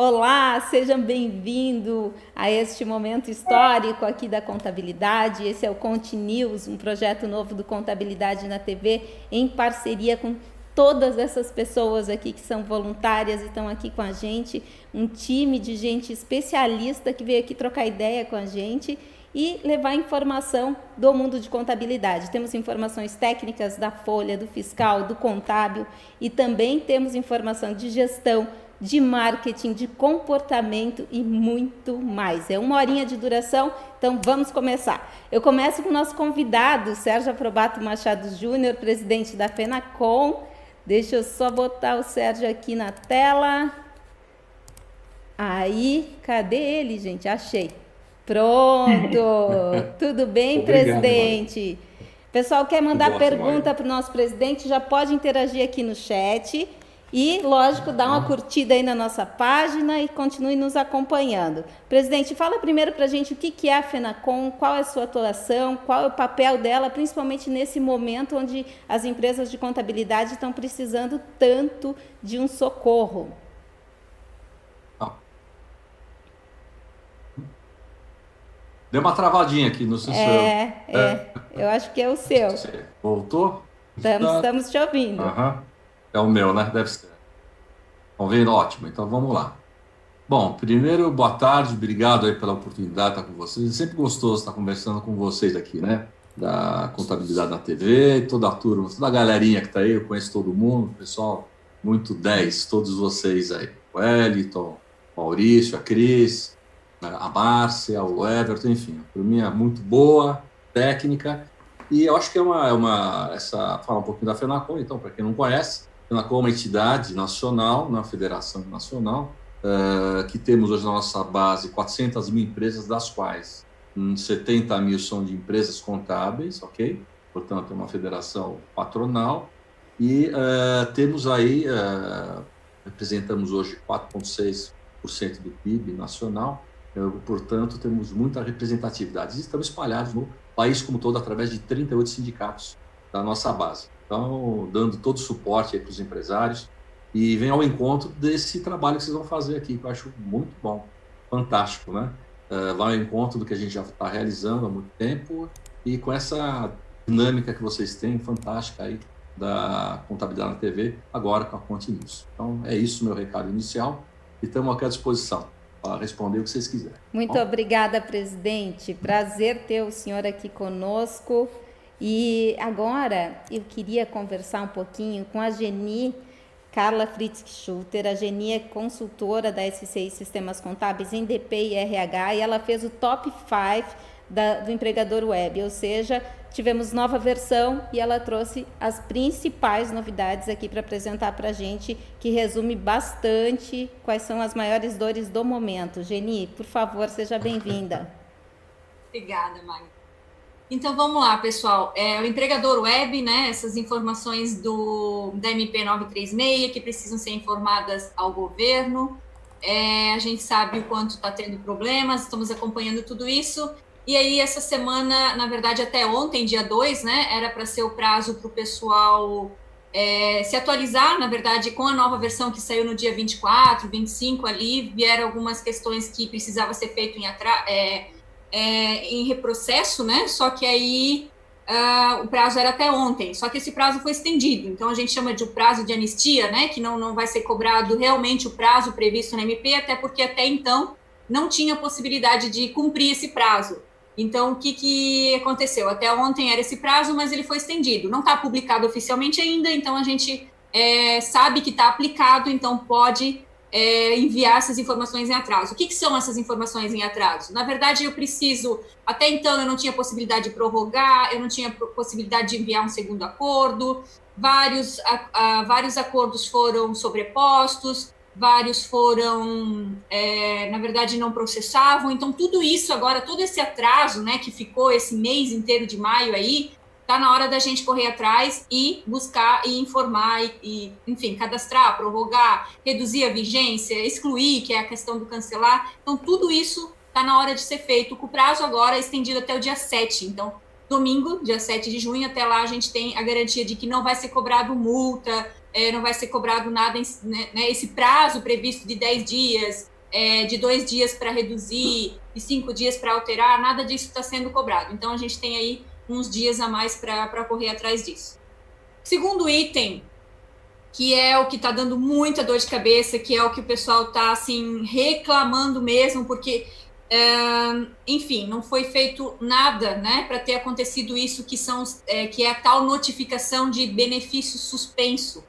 Olá, sejam bem-vindos a este momento histórico aqui da contabilidade. Esse é o Conte News, um projeto novo do Contabilidade na TV, em parceria com todas essas pessoas aqui que são voluntárias e estão aqui com a gente, um time de gente especialista que veio aqui trocar ideia com a gente e levar informação do mundo de contabilidade. Temos informações técnicas da folha, do fiscal, do contábil e também temos informação de gestão de marketing, de comportamento e muito mais. É uma horinha de duração, então vamos começar. Eu começo com o nosso convidado, Sérgio Aprobato Machado Júnior, presidente da FENACOM. Deixa eu só botar o Sérgio aqui na tela. Aí, cadê ele, gente? Achei. Pronto. Tudo bem, Obrigado, presidente? Pessoal, quer mandar pergunta para o nosso presidente? Já pode interagir aqui no chat. E, lógico, dá uma curtida aí na nossa página e continue nos acompanhando. Presidente, fala primeiro para a gente o que é a FENACOM, qual é a sua atuação, qual é o papel dela, principalmente nesse momento onde as empresas de contabilidade estão precisando tanto de um socorro. Deu uma travadinha aqui no seu. É, é, é, eu acho que é o seu. Voltou? Estamos, estamos te ouvindo. Uhum. É o meu, né? Deve ser. Estão vendo? Ótimo. Então vamos lá. Bom, primeiro, boa tarde, obrigado aí pela oportunidade de estar com vocês. É sempre gostoso estar conversando com vocês aqui, né? Da contabilidade na TV, toda a turma, toda a galerinha que está aí, eu conheço todo mundo, pessoal, muito 10, todos vocês aí. O Wellington, o Maurício, a Cris, a Márcia, o Everton, enfim, a turminha é muito boa, técnica, e eu acho que é uma, é uma essa, falar um pouquinho da FENACOM, então, para quem não conhece, É uma entidade nacional, na Federação Nacional, uh, que temos hoje na nossa base 400 mil empresas, das quais 70 hum, mil são de empresas contábeis, ok? Portanto, é uma federação patronal, e uh, temos aí, uh, representamos hoje 4,6% do PIB nacional, portanto, temos muita representatividade. E estamos espalhados no país como todo através de 38 sindicatos da nossa base. Então, dando todo o suporte para os empresários e vem ao encontro desse trabalho que vocês vão fazer aqui, que eu acho muito bom, fantástico, né? Uh, vai ao encontro do que a gente já está realizando há muito tempo e com essa dinâmica que vocês têm, fantástica aí, da contabilidade na TV, agora com a Conte News. Então, é isso meu recado inicial e estamos aqui à disposição para responder o que vocês quiserem. Muito Bom? obrigada, presidente. Prazer ter o senhor aqui conosco. E agora eu queria conversar um pouquinho com a Geni Carla Fritz Schutter. A Geni é consultora da SCI Sistemas Contábeis em DP e RH e ela fez o top 5 do empregador web, ou seja, tivemos nova versão e ela trouxe as principais novidades aqui para apresentar para a gente, que resume bastante quais são as maiores dores do momento. Geni, por favor, seja bem-vinda. Obrigada, Magda. Então vamos lá, pessoal. É, o empregador web, né? Essas informações do da MP 936 que precisam ser informadas ao governo. É, a gente sabe o quanto está tendo problemas, estamos acompanhando tudo isso. E aí, essa semana, na verdade, até ontem, dia 2, né? Era para ser o prazo para o pessoal é, se atualizar, na verdade, com a nova versão que saiu no dia 24, 25 ali, vieram algumas questões que precisava ser feito em atraso. É, é, em reprocesso, né? Só que aí uh, o prazo era até ontem, só que esse prazo foi estendido. Então a gente chama de prazo de anistia, né? Que não, não vai ser cobrado realmente o prazo previsto na MP, até porque até então não tinha possibilidade de cumprir esse prazo. Então, o que, que aconteceu? Até ontem era esse prazo, mas ele foi estendido. Não está publicado oficialmente ainda, então a gente é, sabe que está aplicado, então pode é, enviar essas informações em atraso. O que, que, são essas informações em atraso? Na verdade, eu preciso. Até então, eu não tinha possibilidade de prorrogar, eu não tinha possibilidade de enviar um segundo acordo, vários, a, a, vários acordos foram sobrepostos, vários foram, é, na verdade, não processavam. Então, tudo isso agora, todo esse atraso né, que ficou esse mês inteiro de maio aí, está na hora da gente correr atrás e buscar e informar e, e, enfim, cadastrar, prorrogar, reduzir a vigência, excluir, que é a questão do cancelar. Então, tudo isso está na hora de ser feito, o prazo agora estendido até o dia 7. Então, domingo, dia 7 de junho, até lá a gente tem a garantia de que não vai ser cobrado multa, é, não vai ser cobrado nada, né, né, esse prazo previsto de 10 dias, é, de dois dias para reduzir, de cinco dias para alterar, nada disso está sendo cobrado. Então, a gente tem aí uns dias a mais para correr atrás disso. Segundo item, que é o que está dando muita dor de cabeça, que é o que o pessoal está assim reclamando mesmo, porque é, enfim, não foi feito nada, né, para ter acontecido isso que são é, que é a tal notificação de benefício suspenso.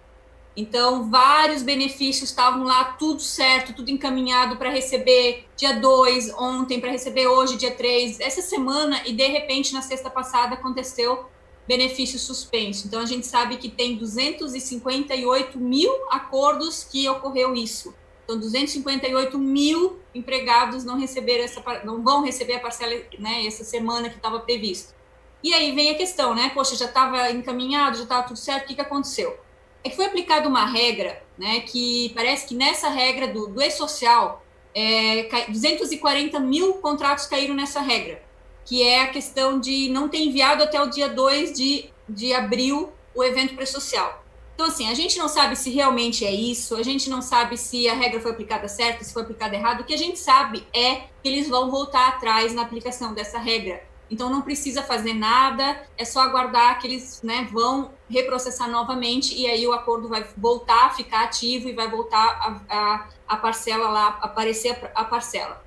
Então, vários benefícios estavam lá, tudo certo, tudo encaminhado para receber dia 2, ontem, para receber hoje, dia 3, essa semana, e de repente, na sexta passada, aconteceu benefício suspenso. Então, a gente sabe que tem 258 mil acordos que ocorreu isso. Então, 258 mil empregados não receberam essa, não vão receber a parcela, né, essa semana que estava previsto. E aí vem a questão, né? Poxa, já estava encaminhado, já estava tudo certo, o que, que aconteceu? É que foi aplicada uma regra, né? Que parece que nessa regra do, do e-social, é, 240 mil contratos caíram nessa regra que é a questão de não ter enviado até o dia 2 de, de abril o evento pré-social. Então, assim, a gente não sabe se realmente é isso, a gente não sabe se a regra foi aplicada certo, se foi aplicada errado. O que a gente sabe é que eles vão voltar atrás na aplicação dessa regra. Então, não precisa fazer nada, é só aguardar que eles né, vão reprocessar novamente e aí o acordo vai voltar a ficar ativo e vai voltar a, a, a parcela lá, aparecer a, a parcela.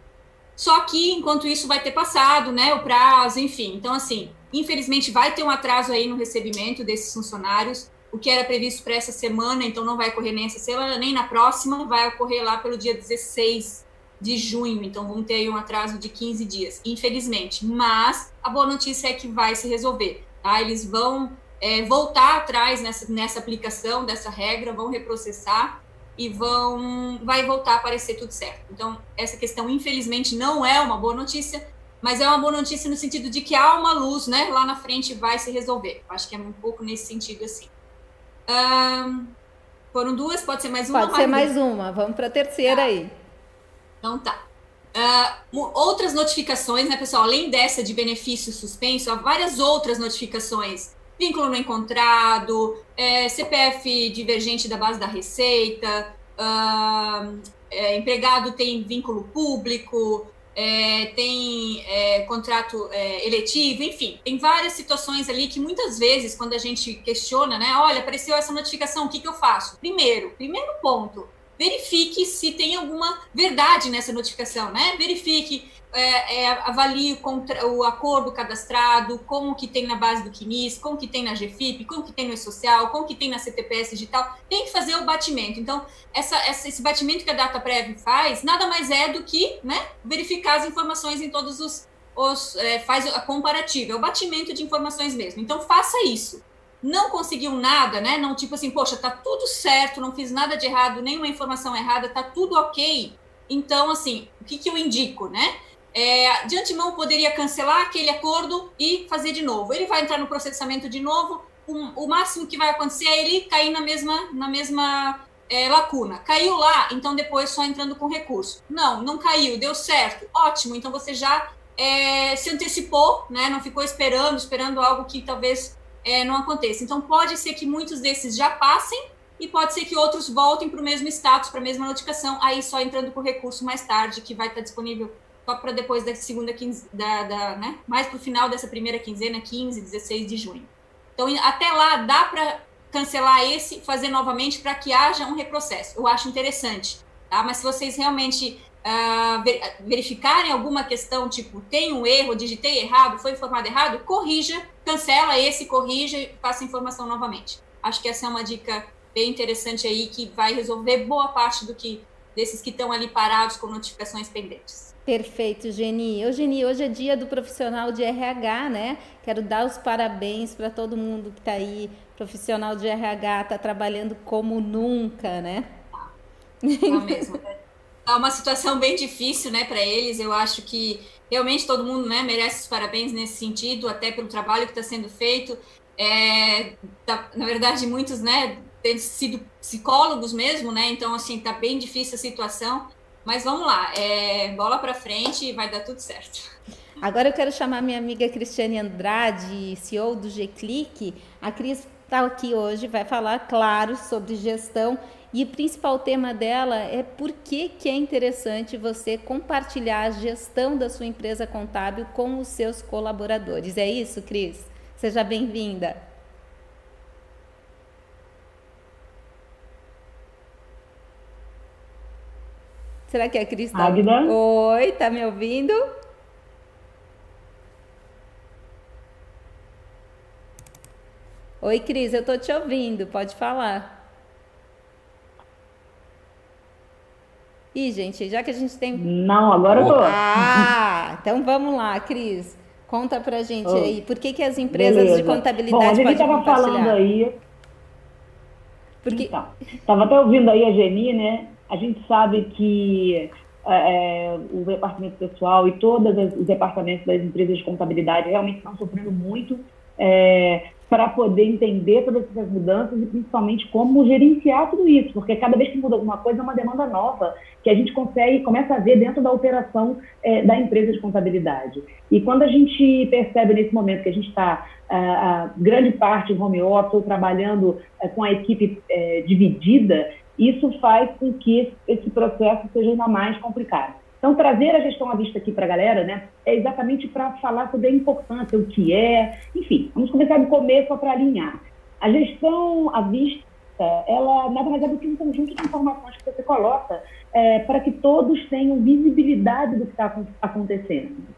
Só que, enquanto isso, vai ter passado, né, o prazo, enfim. Então, assim, infelizmente, vai ter um atraso aí no recebimento desses funcionários. O que era previsto para essa semana, então não vai ocorrer nem essa semana, nem na próxima, vai ocorrer lá pelo dia 16 de junho. Então, vamos ter aí um atraso de 15 dias, infelizmente. Mas a boa notícia é que vai se resolver, tá? Eles vão é, voltar atrás nessa, nessa aplicação dessa regra, vão reprocessar e vão vai voltar a aparecer tudo certo. Então, essa questão, infelizmente, não é uma boa notícia, mas é uma boa notícia no sentido de que há uma luz, né? Lá na frente vai se resolver. Acho que é um pouco nesse sentido assim. Um, foram duas, pode ser mais uma? Pode ser mais uma. Vamos para a terceira tá. aí. Então tá. Uh, outras notificações, né, pessoal? Além dessa de benefício suspenso, há várias outras notificações vínculo não encontrado, é, CPF divergente da base da receita, uh, é, empregado tem vínculo público, é, tem é, contrato é, eletivo, enfim, tem várias situações ali que muitas vezes, quando a gente questiona, né, olha, apareceu essa notificação, o que, que eu faço? Primeiro, primeiro ponto, verifique se tem alguma verdade nessa notificação, né? Verifique é, é, avalie o, contra, o, acordo cadastrado, como que tem na base do QNIS, como que tem na GFIP, como que tem no E-Social, como que tem na CTPS digital, tem que fazer o batimento. Então, essa, essa, esse batimento que a Data Prev faz, nada mais é do que né, verificar as informações em todos os... os é, faz a comparativa, é o batimento de informações mesmo. Então, faça isso. Não conseguiu nada, né? Não tipo assim, poxa, tá tudo certo, não fiz nada de errado, nenhuma informação errada, tá tudo ok. Então, assim, o que, que eu indico, né? é, de antemão poderia cancelar aquele acordo e fazer de novo. Ele vai entrar no processamento de novo, um, o máximo que vai acontecer é ele cair na mesma, na mesma é, lacuna. Caiu lá, então depois só entrando com recurso. Não, não caiu, deu certo, ótimo, então você já é, se antecipou, né, não ficou esperando, esperando algo que talvez é, não aconteça. Então pode ser que muitos desses já passem e pode ser que outros voltem para o mesmo status, para a mesma notificação, aí só entrando com recurso mais tarde, que vai estar disponível só para depois da segunda quinzena, da, da, né? mais para o final dessa primeira quinzena, 15, 16 de junho. Então, até lá, dá para cancelar esse, fazer novamente para que haja um reprocesso. Eu acho interessante, tá? Mas se vocês realmente uh, verificarem alguma questão, tipo, tem um erro, digitei errado, foi informado errado, corrija, cancela esse, corrija e faça a informação novamente. Acho que essa é uma dica bem interessante aí que vai resolver boa parte do que desses que estão ali parados com notificações pendentes. Perfeito, Geni. Ô, Geni, hoje é dia do profissional de RH, né? Quero dar os parabéns para todo mundo que está aí, profissional de RH, está trabalhando como nunca, né? Tá mesmo. É uma situação bem difícil, né, para eles. Eu acho que realmente todo mundo, né, merece os parabéns nesse sentido, até pelo trabalho que está sendo feito. É, tá, na verdade, muitos, né, têm sido psicólogos mesmo, né? Então, assim, tá bem difícil a situação. Mas vamos lá, é, bola para frente e vai dar tudo certo. Agora eu quero chamar minha amiga Cristiane Andrade, CEO do G-Click. A Cris está aqui hoje, vai falar, claro, sobre gestão e o principal tema dela é por que, que é interessante você compartilhar a gestão da sua empresa contábil com os seus colaboradores. É isso, Cris? Seja bem-vinda. Será que é a Cris? Tá... Oi, tá me ouvindo? Oi, Cris, eu tô te ouvindo, pode falar. Ih, gente, já que a gente tem. Não, agora eu tô. Ah, então vamos lá, Cris. Conta pra gente oh. aí, por que, que as empresas Beleza. de contabilidade Bom, a gente estava falando aí. Porque... Então, tava até ouvindo aí a Geni, né? A gente sabe que é, é o departamento pessoal e todos os departamentos das empresas de contabilidade realmente estão sofrendo muito é, para poder entender todas essas mudanças e principalmente como gerenciar tudo isso, porque cada vez que muda alguma coisa é uma demanda nova que a gente consegue, começa a ver dentro da operação é, da empresa de contabilidade. E quando a gente percebe nesse momento que a gente está a, grande parte em home office ou trabalhando é, com a equipe é, dividida, isso faz com que esse processo seja ainda mais complicado. Então, trazer a gestão à vista aqui para a galera, né, é exatamente para falar sobre a importância, o que é, enfim, vamos começar do começo para alinhar. A gestão à vista, ela nada mais é do que um conjunto de informações que você coloca é, para que todos tenham visibilidade do que está acontecendo.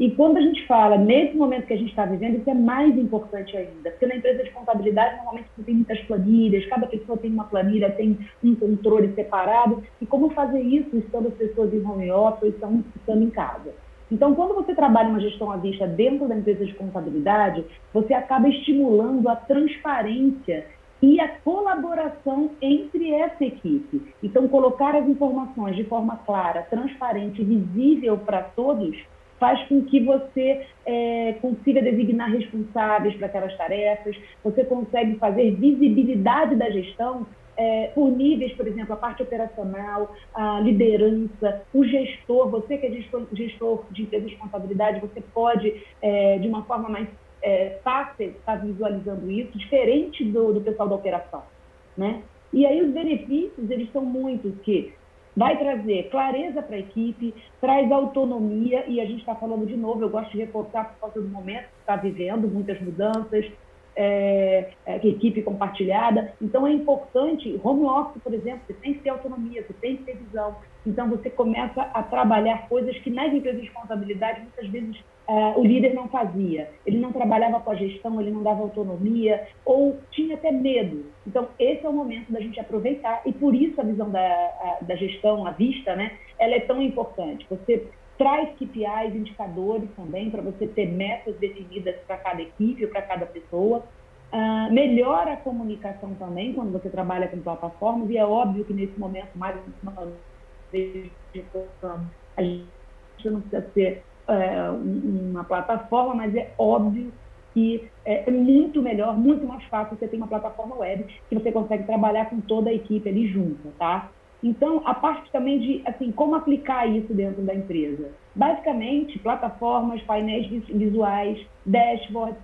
E quando a gente fala, nesse momento que a gente está vivendo, isso é mais importante ainda, porque na empresa de contabilidade, normalmente você tem muitas planilhas, cada pessoa tem uma planilha, tem um controle separado, e como fazer isso estando as pessoas em home office ou estando, estando em casa? Então, quando você trabalha uma gestão à vista dentro da empresa de contabilidade, você acaba estimulando a transparência e a colaboração entre essa equipe. Então, colocar as informações de forma clara, transparente visível para todos faz com que você é, consiga designar responsáveis para aquelas tarefas, você consegue fazer visibilidade da gestão é, por níveis, por exemplo, a parte operacional, a liderança, o gestor, você que é gestor, de empresa de contabilidade, você pode, é, de uma forma mais é, fácil, estar tá visualizando isso, diferente do, do pessoal da operação, né? E aí os benefícios, eles são muitos, que vai trazer clareza para a equipe, traz autonomia, e a gente está falando de novo, eu gosto de reforçar por causa do momento que está vivendo, muitas mudanças, é, é, equipe compartilhada. Então é importante, home office, por exemplo, você tem que ter autonomia, você tem que ter visão. Então você começa a trabalhar coisas que nas empresas de contabilidade muitas vezes uh, o líder não fazia. Ele não trabalhava com a gestão, ele não dava autonomia, ou tinha até medo. Então, esse é o momento da gente aproveitar, e por isso a visão da, a, da gestão à vista, né, ela é tão importante. Você traz KPIs, indicadores também, para você ter metas definidas para cada equipe, para cada pessoa. Uh, melhora a comunicação também quando você trabalha com plataformas, e é óbvio que nesse momento, mais uma vez, a gente não precisa ser é, uma plataforma, mas é óbvio que é, é muito melhor, muito mais fácil você ter uma plataforma web que você consegue trabalhar com toda a equipe ali junto, tá? Então, a parte também de, assim, como aplicar isso dentro da empresa. Basicamente, plataformas, painéis visuais, dashboards,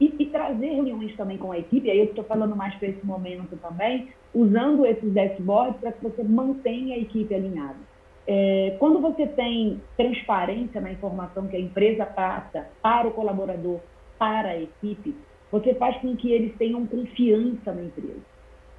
e, e, trazer reuniões também com a equipe, aí eu estou falando mais para esse momento também, usando esses dashboards para que você mantenha a equipe alinhada. É, quando você tem transparência na informação que a empresa passa para o colaborador, para a equipe, você faz com que eles tenham confiança na empresa.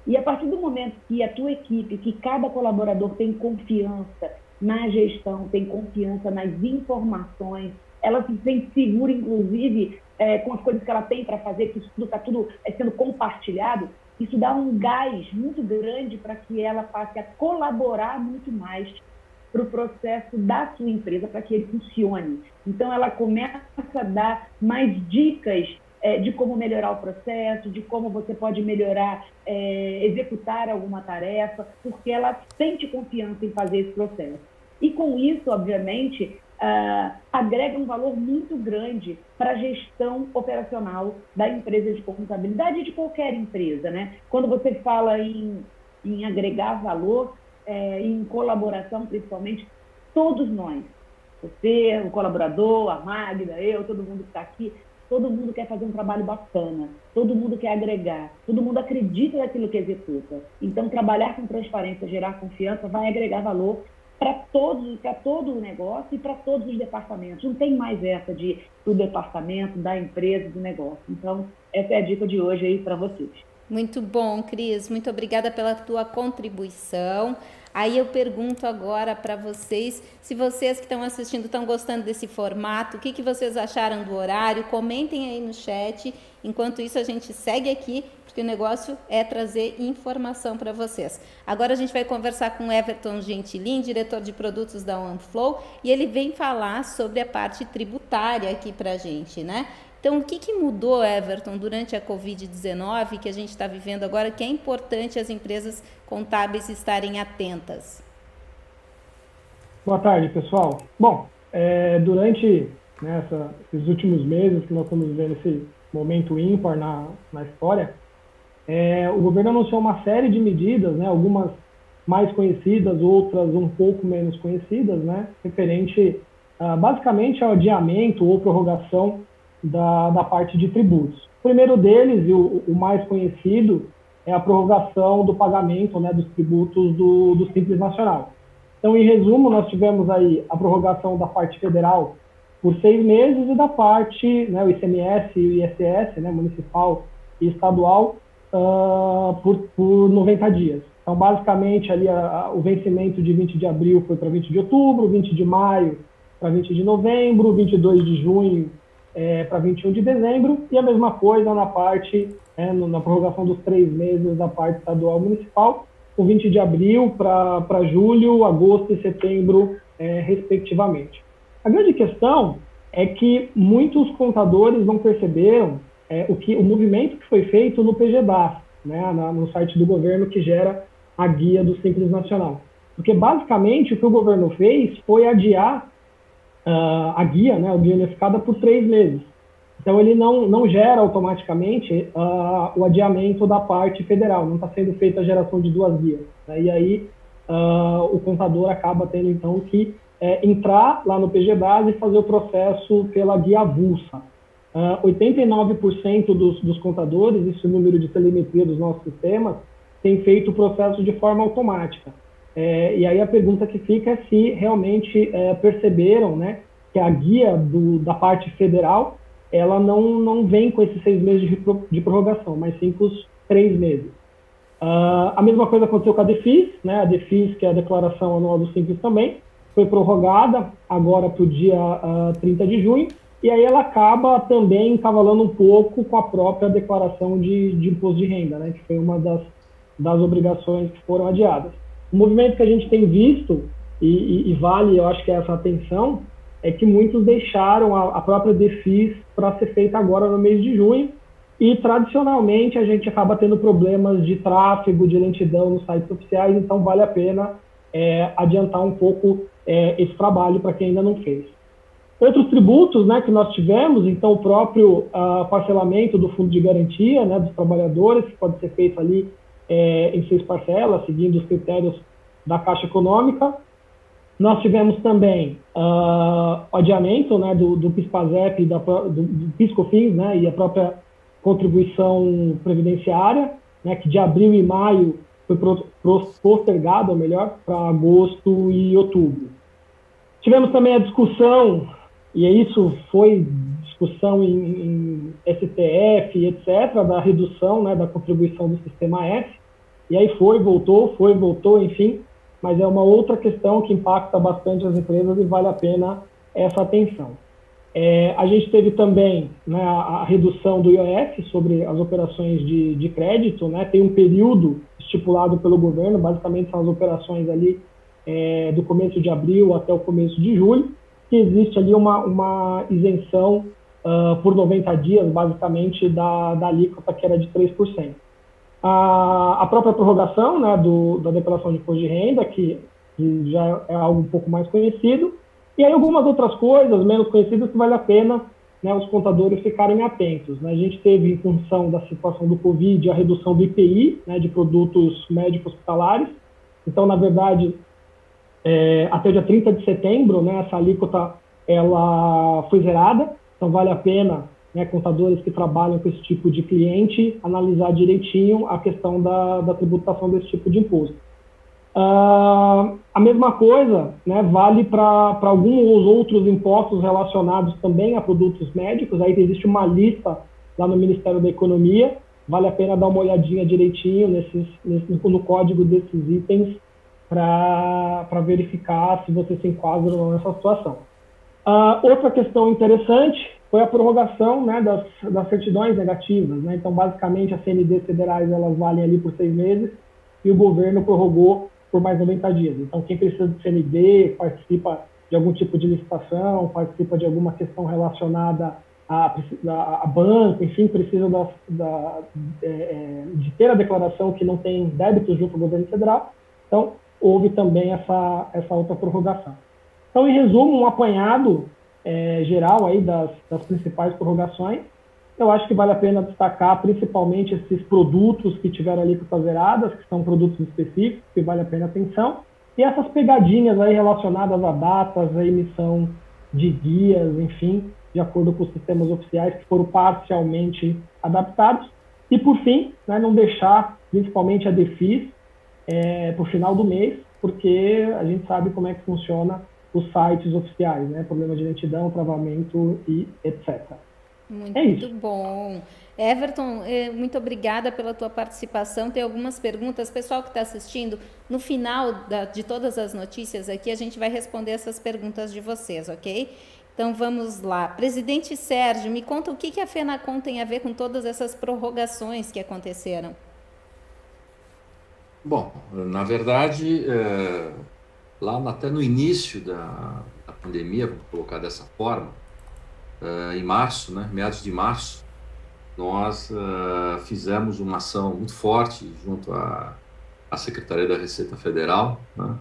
E a partir do momento que a tua equipe, que cada colaborador tem confiança na gestão, tem confiança nas informações, ela se sente segura, inclusive, é, com as coisas que ela tem para fazer, que isso tudo está tudo é, sendo compartilhado, isso dá um gás muito grande para que ela passe a colaborar muito mais para o processo da sua empresa, para que ele funcione. Então, ela começa a dar mais dicas é, de como melhorar o processo, de como você pode melhorar, é, executar alguma tarefa, porque ela sente confiança em fazer esse processo. E com isso, obviamente, agrega um valor muito grande para a gestão operacional da empresa de contabilidade e de qualquer empresa. Né? Quando você fala em, em agregar valor, é, em colaboração, principalmente, todos nós, você, o colaborador, a Magda, eu, todo mundo que está aqui, todo mundo quer fazer um trabalho bacana, todo mundo quer agregar, todo mundo acredita naquilo que executa. Então, trabalhar com transparência, gerar confiança, vai agregar valor para todos, para todo o negócio e para todos os departamentos. Não tem mais essa de do departamento, da empresa, do negócio. Então, essa é a dica de hoje aí para vocês. Muito bom, Cris. Muito obrigada pela tua contribuição. Aí eu pergunto agora para vocês, se vocês que estão assistindo estão gostando desse formato, o que, que vocês acharam do horário? Comentem aí no chat. Enquanto isso, a gente segue aqui, porque o negócio é trazer informação para vocês. Agora a gente vai conversar com Everton Gentilin, diretor de produtos da OneFlow, e ele vem falar sobre a parte tributária aqui para a gente, né? Então, o que, que mudou, Everton, durante a Covid-19 que a gente está vivendo agora, que é importante as empresas contábeis estarem atentas? Boa tarde, pessoal. Bom, é, durante né, esses últimos meses que nós estamos vivendo esse momento ímpar na, na história, é, o governo anunciou uma série de medidas, né, algumas mais conhecidas, outras um pouco menos conhecidas, né, referente uh, basicamente ao adiamento ou prorrogação da, da parte de tributos. O primeiro deles, e o, o mais conhecido, é a prorrogação do pagamento né, dos tributos do, do Simples Nacional. Então, em resumo, nós tivemos aí a prorrogação da parte federal por seis meses e da parte, né, o ICMS e o ISS, né, municipal e estadual, uh, por, por 90 dias. Então, basicamente, ali a, a, o vencimento de 20 de abril foi para 20 de outubro, 20 de maio para 20 de novembro, 22 de junho é, para 21 de dezembro, e a mesma coisa na parte, é, na prorrogação dos três meses da parte estadual municipal, o 20 de abril para julho, agosto e setembro, é, respectivamente. A grande questão é que muitos contadores não perceberam é, o, que, o movimento que foi feito no PGDAS, né, na, no site do governo que gera a guia do Simples Nacional. Porque, basicamente, o que o governo fez foi adiar uh, a guia, né, o guia unificada, por três meses. Então, ele não, não gera automaticamente uh, o adiamento da parte federal, não está sendo feita a geração de duas guias. Né, e aí, uh, o contador acaba tendo, então, que é, entrar lá no PG Base e fazer o processo pela guia avulsa. Uh, 89% dos, dos contadores, esse número de telemetria dos nossos sistemas, tem feito o processo de forma automática. É, e aí a pergunta que fica é se realmente é, perceberam né, que a guia do, da parte federal ela não, não vem com esses seis meses de, de prorrogação, mas sim com os três meses. Uh, a mesma coisa aconteceu com a DEFIS, né, a DEFIS, que é a Declaração Anual do Simples também, foi prorrogada agora para o dia uh, ah, 30 de junho, e aí ela acaba também encavalando um pouco com a própria declaração de, de imposto de renda, né, que foi uma das, das obrigações que foram adiadas. O movimento que a gente tem visto, e, e, e vale, eu acho que é essa atenção, é que muitos deixaram a, a própria DEFIS para ser feita agora no mês de junho, e tradicionalmente a gente acaba tendo problemas de tráfego, de lentidão nos sites oficiais, então vale a pena é, adiantar um pouco é, esse trabalho para quem ainda não fez. Outros tributos né, que nós tivemos, então o próprio uh, parcelamento do fundo de garantia né, dos trabalhadores, que pode ser feito ali é, em seis parcelas, seguindo os critérios da Caixa Econômica. Nós tivemos também uh, adiamento né, do, do PIS-PASEP, do, do PIS-COFINS né, e a própria contribuição previdenciária, né, que de abril e maio foi postergado, ou melhor, para agosto e outubro. Tivemos também a discussão, e isso foi discussão em, em STF, etc., da redução né, da contribuição do sistema F, e aí foi, voltou, foi, voltou, enfim, mas é uma outra questão que impacta bastante as empresas e vale a pena essa atenção. É, a gente teve também né, a, a, redução do IOF sobre as operações de, de crédito, né, tem um período estipulado pelo governo, basicamente são as operações ali é, do começo de abril até o começo de julho, que existe ali uma, uma isenção uh, por 90 dias, basicamente, da, da alíquota que era de 3%. A, a própria prorrogação né, do, da declaração de imposto de renda, que, que já é algo um pouco mais conhecido, e aí algumas outras coisas menos conhecidas que vale a pena né, os contadores ficarem atentos. Né? A gente teve, em função da situação do Covid, a redução do IPI, né, de produtos médicos hospitalares. Então, na verdade, é, até dia 30 de setembro, né, essa alíquota ela foi zerada, então vale a pena né, contadores que trabalham com esse tipo de cliente, analisar direitinho a questão da, da tributação desse tipo de imposto. Uh, a mesma coisa né, vale para alguns outros impostos relacionados também a produtos médicos. Aí existe uma lista lá no Ministério da Economia. Vale a pena dar uma olhadinha direitinho nesses, nesse, no código desses itens para verificar se você se enquadra nessa situação. Uh, outra questão interessante foi a prorrogação né, das, das certidões negativas. Né? Então, basicamente, as CNDs federais elas valem ali por seis meses e o governo prorrogou por mais 90 dias. Então, quem precisa de CND, participa de algum tipo de licitação, participa de alguma questão relacionada a, a, a banco, enfim, precisa da, da, é, é, de ter a declaração que não tem débitos junto ao governo federal. Então, houve também essa, essa outra prorrogação. Então, em resumo, um apanhado é, geral aí das, das principais prorrogações. Eu acho que vale a pena destacar principalmente esses produtos que tiveram alíquotas zeradas, que são produtos específicos, que vale a pena atenção. E essas pegadinhas aí relacionadas a datas, a emissão de guias, enfim, de acordo com os sistemas oficiais que foram parcialmente adaptados. E, por fim, né, não deixar principalmente a DEFIS é, para o final do mês, porque a gente sabe como é que funciona os sites oficiais, né? Problema de lentidão, travamento e etc. Muito é isso. bom. Everton, é, muito obrigada pela tua participação. Tem algumas perguntas. Pessoal que está assistindo, no final da, de todas as notícias aqui, a gente vai responder essas perguntas de vocês, ok? Então vamos lá. Presidente Sérgio, me conta o que, que a FENACOM tem a ver com todas essas prorrogações que aconteceram. Bom, na verdade, é, lá até no início da, da pandemia, vou colocar dessa forma, uh, em março, né, meados de março, nós uh, fizemos uma ação muito forte junto à, à Secretaria da Receita Federal. Né?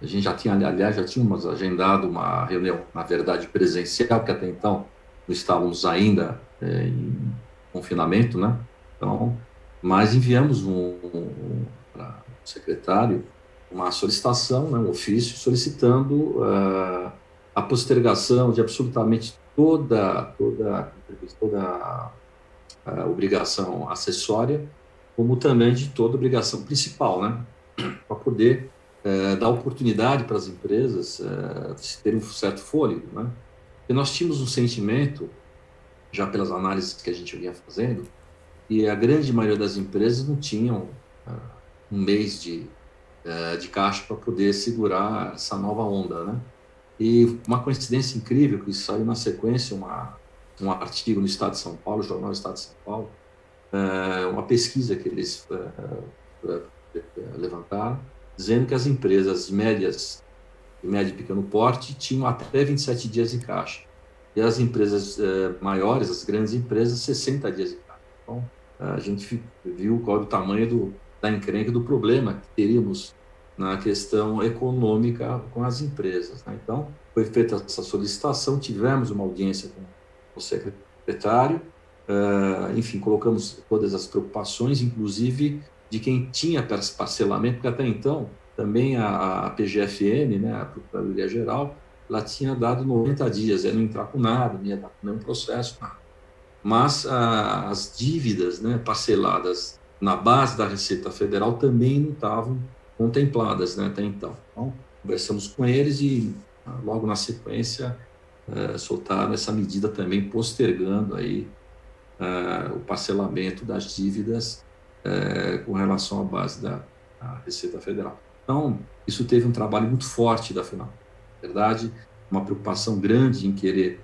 A gente já tinha, aliás, já tínhamos agendado uma reunião, na verdade, presencial, que até então não estávamos ainda é, em confinamento, né? Então, mas enviamos um, um para o secretário uma solicitação, né, um ofício solicitando uh, a postergação de absolutamente toda toda toda uh, obrigação acessória, como também de toda obrigação principal, né, para poder uh, dar oportunidade para as empresas uh, terem um certo fôlego, né. E nós tínhamos um sentimento, já pelas análises que a gente vinha fazendo, que a grande maioria das empresas não tinham um mês de é, de caixa para poder segurar essa nova onda, né? E uma coincidência incrível que saiu na sequência uma, um artigo no Estado de São Paulo, Jornal Estado de São Paulo, é, uma pesquisa que eles é, levantaram, dizendo que as empresas médias, de médio e pequeno porte, tinham até 27 dias em caixa. E as empresas maiores, as grandes empresas, 60 dias em caixa. Então, a gente viu qual é o tamanho do, da encrenca do problema que teríamos na questão econômica com as empresas. Né? Então, foi feita essa solicitação, tivemos uma audiência com o secretário, uh, enfim, colocamos todas as preocupações, inclusive de quem tinha parcelamento, porque até então também a, a PGFN, né, a Procuradoria Geral, ela tinha dado 90 dias, ia não entrar com nada, não ia dar nenhum processo. Mas a, as dívidas né, parceladas na base da Receita Federal também não estavam contempladas né, até então. Então, conversamos com eles e ah, logo na sequência uh, soltaram essa medida também postergando aí uh, o parcelamento das dívidas uh, com relação à base da Receita Federal. Então, isso teve um trabalho muito forte da FINAL. Na verdade, uma preocupação grande em querer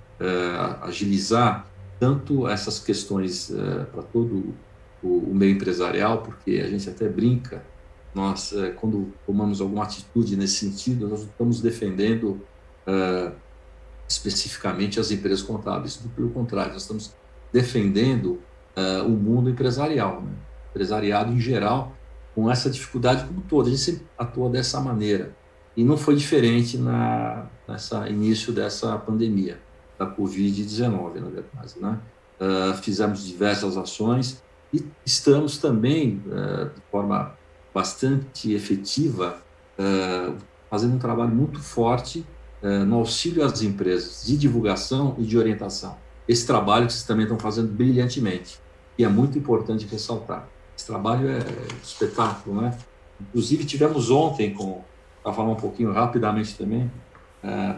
agilizar tanto essas questões para todo o, o, meio empresarial, porque a gente até brinca, nós, é, quando tomamos alguma atitude nesse sentido, nós estamos defendendo é, especificamente as empresas contábeis, pelo contrário, nós estamos defendendo é, o mundo empresarial, né? empresariado em geral, com essa dificuldade como toda, a gente sempre atua dessa maneira. E não foi diferente na, nessa início dessa pandemia da Covid-19, na verdade. Né? Uh, fizemos diversas ações, e estamos também, uh, de forma bastante efetiva, uh, fazendo um trabalho muito forte uh, no auxílio às empresas de divulgação e de orientação. esse trabalho que vocês também estão fazendo brilhantemente. E é muito importante ressaltar. Esse trabalho é espetáculo, né? Inclusive, tivemos ontem, para falar um pouquinho rapidamente também,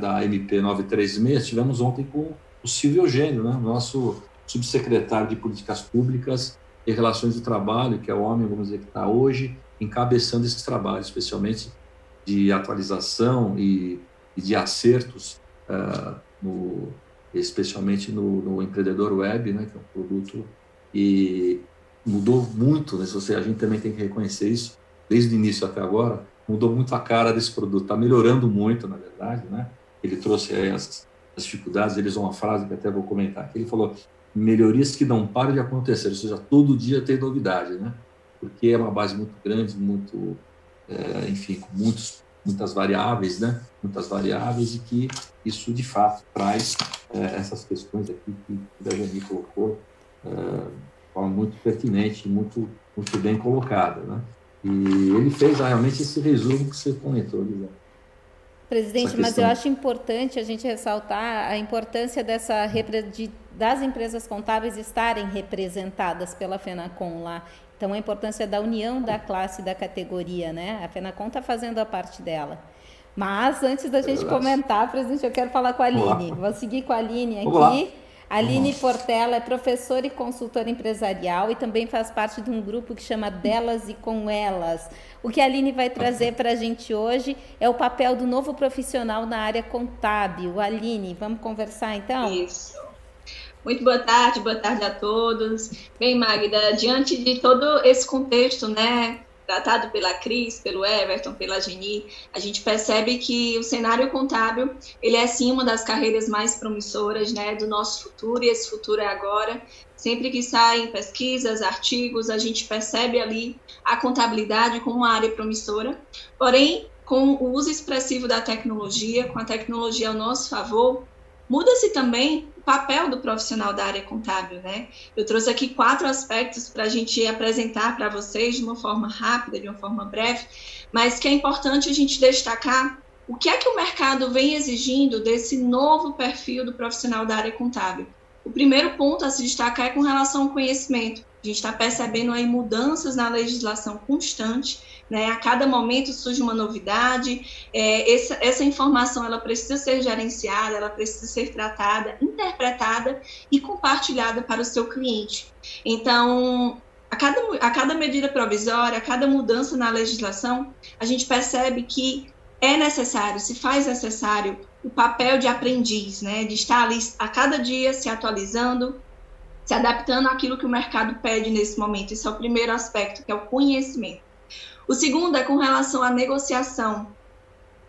da MP 936, tivemos ontem com o Silvio Eugênio, né? nosso subsecretário de Políticas Públicas e Relações do Trabalho, que é o homem, vamos dizer, que está hoje encabeçando esse trabalho, especialmente de atualização e, e de acertos, uh, no, especialmente no, no, empreendedor web, né, que é um produto e mudou muito, né, se a gente também tem que reconhecer isso, desde o início até agora, mudou muito a cara desse produto, está melhorando muito, na verdade, né? Ele trouxe as, as dificuldades, ele usou uma frase que até vou comentar aqui, ele falou melhorias que não param de acontecer, ou seja, todo dia tem novidade, né? Porque é uma base muito grande, muito, é, enfim, com muitos, muitas variáveis, né? Muitas variáveis e que isso, de fato, traz é, essas questões aqui que a Jani colocou é, forma muito pertinente, muito, muito bem colocada, né? E ele fez realmente esse resumo que você comentou, Lisandro. Presidente, mas eu acho importante a gente ressaltar a importância dessa de, das empresas contábeis estarem representadas pela FENACOM lá. Então, a importância da união da classe da categoria, né? A FENACOM está fazendo a parte dela. Mas, antes da gente comentar, presidente, eu quero falar com a Aline. Vou seguir com a Aline aqui. Aline Portela é professora e consultora empresarial e também faz parte de um grupo que chama Delas e Com Elas. O que a Aline vai trazer para a gente hoje é o papel do novo profissional na área contábil. Aline, vamos conversar então? Isso. Muito boa tarde, boa tarde a todos. Bem, Magda, diante de todo esse contexto, né, tratado pela Cris, pelo Everton, pela Geni, a gente percebe que o cenário contábil, ele é sim uma das carreiras mais promissoras, né, do nosso futuro, e esse futuro é agora. Sempre que saem pesquisas, artigos, a gente percebe ali a contabilidade como uma área promissora. Porém, com o uso expressivo da tecnologia, com a tecnologia ao nosso favor, muda-se também papel do profissional da área contábil, né? Eu trouxe aqui quatro aspectos para a gente apresentar para vocês de uma forma rápida, de uma forma breve, mas que é importante a gente destacar o que é que o mercado vem exigindo desse novo perfil do profissional da área contábil. O primeiro ponto a se destacar é com relação ao conhecimento. A gente está percebendo aí mudanças na legislação constante, né? A cada momento surge uma novidade. É, essa, essa informação ela precisa ser gerenciada, ela precisa ser tratada, interpretada e compartilhada para o seu cliente. Então, a cada, a cada medida provisória, a cada mudança na legislação, a gente percebe que é necessário, se faz necessário o papel de aprendiz, né, de estar ali a cada dia se atualizando, se adaptando àquilo que o mercado pede nesse momento. Esse é o primeiro aspecto, que é o conhecimento. O segundo é com relação à negociação.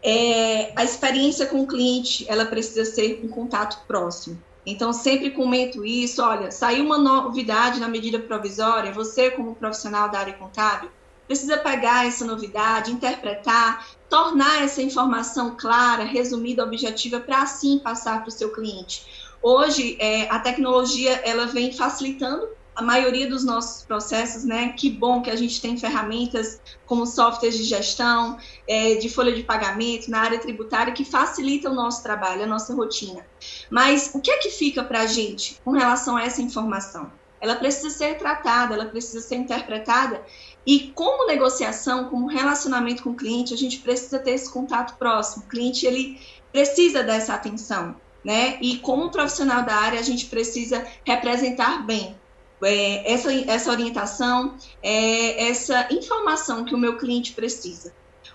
É, a experiência com o cliente, ela precisa ser um contato próximo. Então, sempre comento isso, olha, saiu uma novidade na medida provisória, você como profissional da área contábil, precisa pegar essa novidade, interpretar, tornar essa informação clara, resumida, objetiva, para assim passar para o seu cliente. Hoje, é, a tecnologia ela vem facilitando a maioria dos nossos processos, né? Que bom que a gente tem ferramentas como softwares de gestão, é, de folha de pagamento, na área tributária, que facilitam o nosso trabalho, a nossa rotina. Mas o que é que fica para a gente com relação a essa informação? Ela precisa ser tratada, ela precisa ser interpretada. E como negociação, como relacionamento com o cliente, a gente precisa ter esse contato próximo. O cliente ele precisa dessa atenção né? E como profissional da área, a gente precisa representar bem é, essa, essa orientação, é, essa informação que o meu cliente precisa.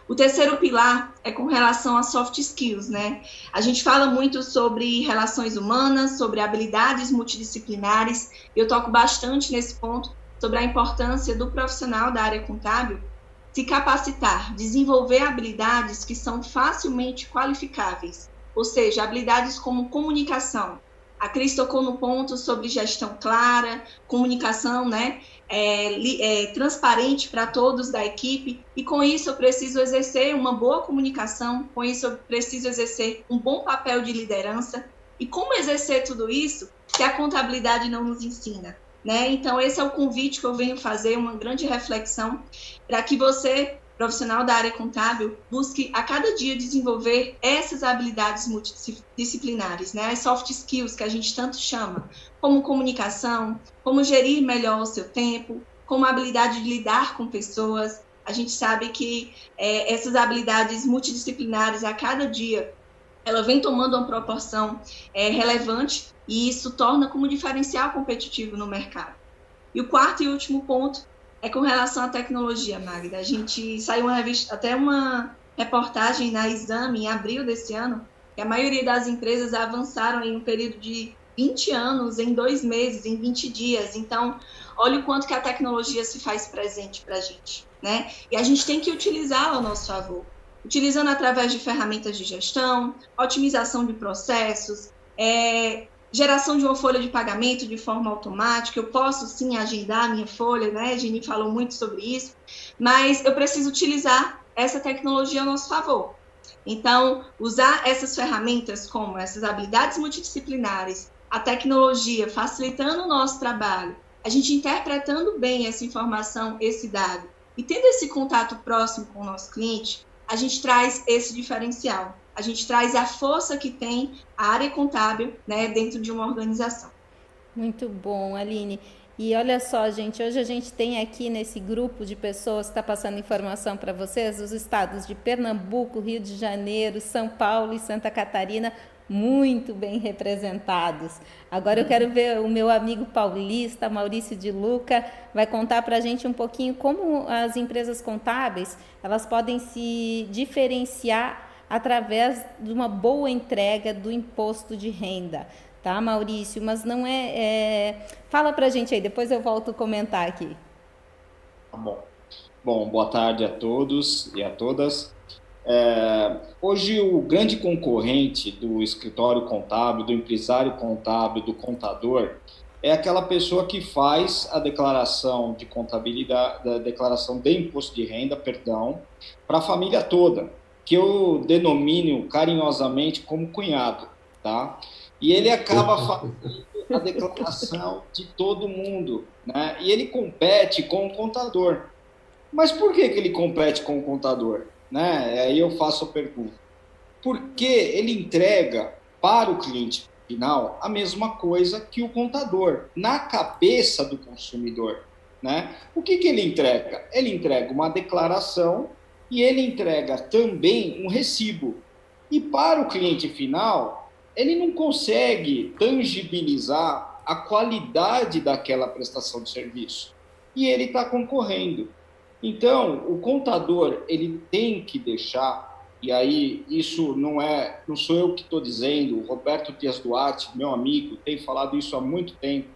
O terceiro pilar é com relação a soft skills, né? A gente fala muito sobre relações humanas, sobre habilidades multidisciplinares. Eu toco bastante nesse ponto sobre a importância do profissional da área contábil se capacitar, desenvolver habilidades que são facilmente qualificáveis ou seja, habilidades como comunicação. A Cris tocou no ponto sobre gestão clara, comunicação né, é, é, transparente para todos da equipe, e com isso eu preciso exercer uma boa comunicação, com isso eu preciso exercer um bom papel de liderança. E como exercer tudo isso se a contabilidade não nos ensina? Né? Então, esse é o convite que eu venho fazer, uma grande reflexão, para que você profissional da área contábil busque a cada dia desenvolver essas habilidades multidisciplinares, né? As soft skills que a gente tanto chama, como comunicação, como gerir melhor o seu tempo, como habilidade de lidar com pessoas. A gente sabe que é, essas habilidades multidisciplinares a cada dia ela vem tomando uma proporção é, relevante e isso torna como diferencial competitivo no mercado. E o quarto e último ponto é com relação à tecnologia, Magda. A gente saiu uma revista, até uma reportagem na Exame em abril desse ano, que a maioria das empresas avançaram em um período de 20 anos, em dois meses, em 20 dias. Então, olha o quanto que a tecnologia se faz presente para a gente, né? E a gente tem que utilizá-la ao nosso favor. Utilizando através de ferramentas de gestão, otimização de processos, é, Geração de uma folha de pagamento de forma automática, eu posso sim agendar a minha folha, né? A Gini falou muito sobre isso, mas eu preciso utilizar essa tecnologia a nosso favor. Então, usar essas ferramentas como essas habilidades multidisciplinares, a tecnologia facilitando o nosso trabalho, a gente interpretando bem essa informação, esse dado, e tendo esse contato próximo com o nosso cliente, a gente traz esse diferencial a gente traz a força que tem a área contábil né, dentro de uma organização. Muito bom, Aline. E olha só, gente, hoje a gente tem aqui nesse grupo de pessoas que está passando informação para vocês, os estados de Pernambuco, Rio de Janeiro, São Paulo e Santa Catarina, muito bem representados. Agora eu quero ver o meu amigo paulista, Maurício de Luca, vai contar para a gente um pouquinho como as empresas contábeis elas podem se diferenciar através de uma boa entrega do imposto de renda, tá, Maurício? Mas não é. é... Fala para a gente aí, depois eu volto a comentar aqui. Tá bom. Bom, boa tarde a todos e a todas. É, hoje, o grande concorrente do escritório contábil, do empresário contábil, do contador, é aquela pessoa que faz a declaração de contabilidade, a declaração de imposto de renda, perdão, para a família toda que eu denomino carinhosamente como cunhado, tá? E ele acaba fazendo a declaração de todo mundo, né? E ele compete com o contador. Mas por que, que ele compete com o contador? Né? Aí eu faço a pergunta. Porque ele entrega para o cliente final a mesma coisa que o contador, na cabeça do consumidor. Né? O que, que ele entrega? Ele entrega uma declaração e ele entrega também um recibo. E para o cliente final, ele não consegue tangibilizar a qualidade daquela prestação de serviço. E ele está concorrendo. Então, o contador ele tem que deixar, e aí isso não é, não sou eu que estou dizendo, o Roberto Dias Duarte, meu amigo, tem falado isso há muito tempo,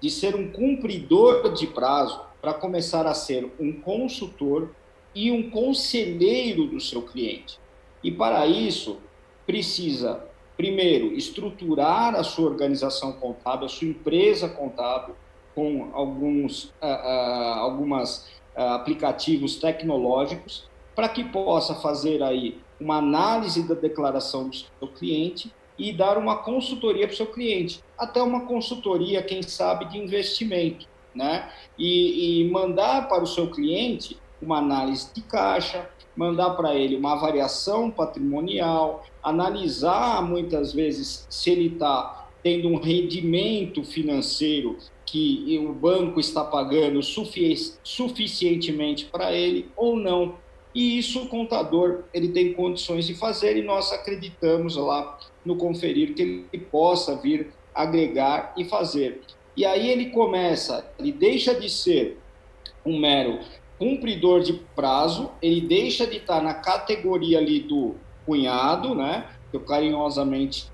de ser um cumpridor de prazo para começar a ser um consultor e um conselheiro do seu cliente. E para isso, precisa, primeiro, estruturar a sua organização contábil, a sua empresa contábil, com alguns uh, uh, algumas, uh, aplicativos tecnológicos, para que possa fazer aí uma análise da declaração do seu cliente e dar uma consultoria para o seu cliente, até uma consultoria, quem sabe, de investimento, né? E, e mandar para o seu cliente uma análise de caixa, mandar para ele uma variação patrimonial, analisar muitas vezes se ele está tendo um rendimento financeiro que o banco está pagando sufic suficientemente para ele ou não. E isso o contador ele tem condições de fazer e nós acreditamos lá no conferir que ele possa vir agregar e fazer. E aí ele começa, ele deixa de ser um mero cumpridor de prazo, ele deixa de estar na categoria ali do cunhado, né? Eu carinhosamente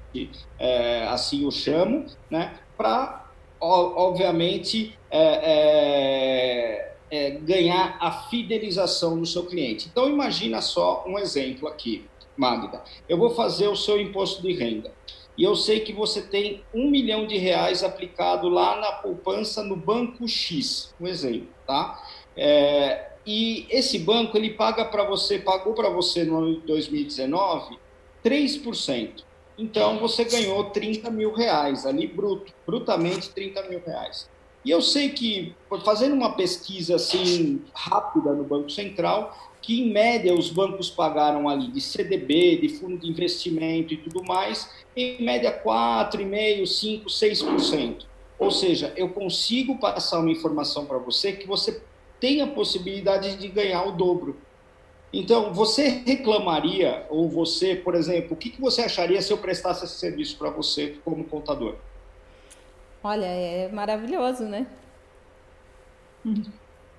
é, assim o chamo, né? Para, obviamente, é, é, é, ganhar a fidelização do seu cliente. Então, imagina só um exemplo aqui, Magda. Eu vou fazer o seu imposto de renda. E eu sei que você tem um milhão de reais aplicado lá na poupança no Banco X, um exemplo, tá? É, e esse banco ele paga para você, pagou para você no ano de 2019 3%. Então você ganhou 30 mil reais ali bruto, brutamente 30 mil reais. E eu sei que, fazendo uma pesquisa assim rápida no Banco Central, que, em média, os bancos pagaram ali de CDB, de fundo de investimento e tudo mais, em média 4,5%, 5%, 6%. Ou seja, eu consigo passar uma informação para você que você tem a possibilidade de ganhar o dobro. Então, você reclamaria, ou você, por exemplo, o que, que você acharia se eu prestasse esse serviço para você como contador? Olha, é maravilhoso, né?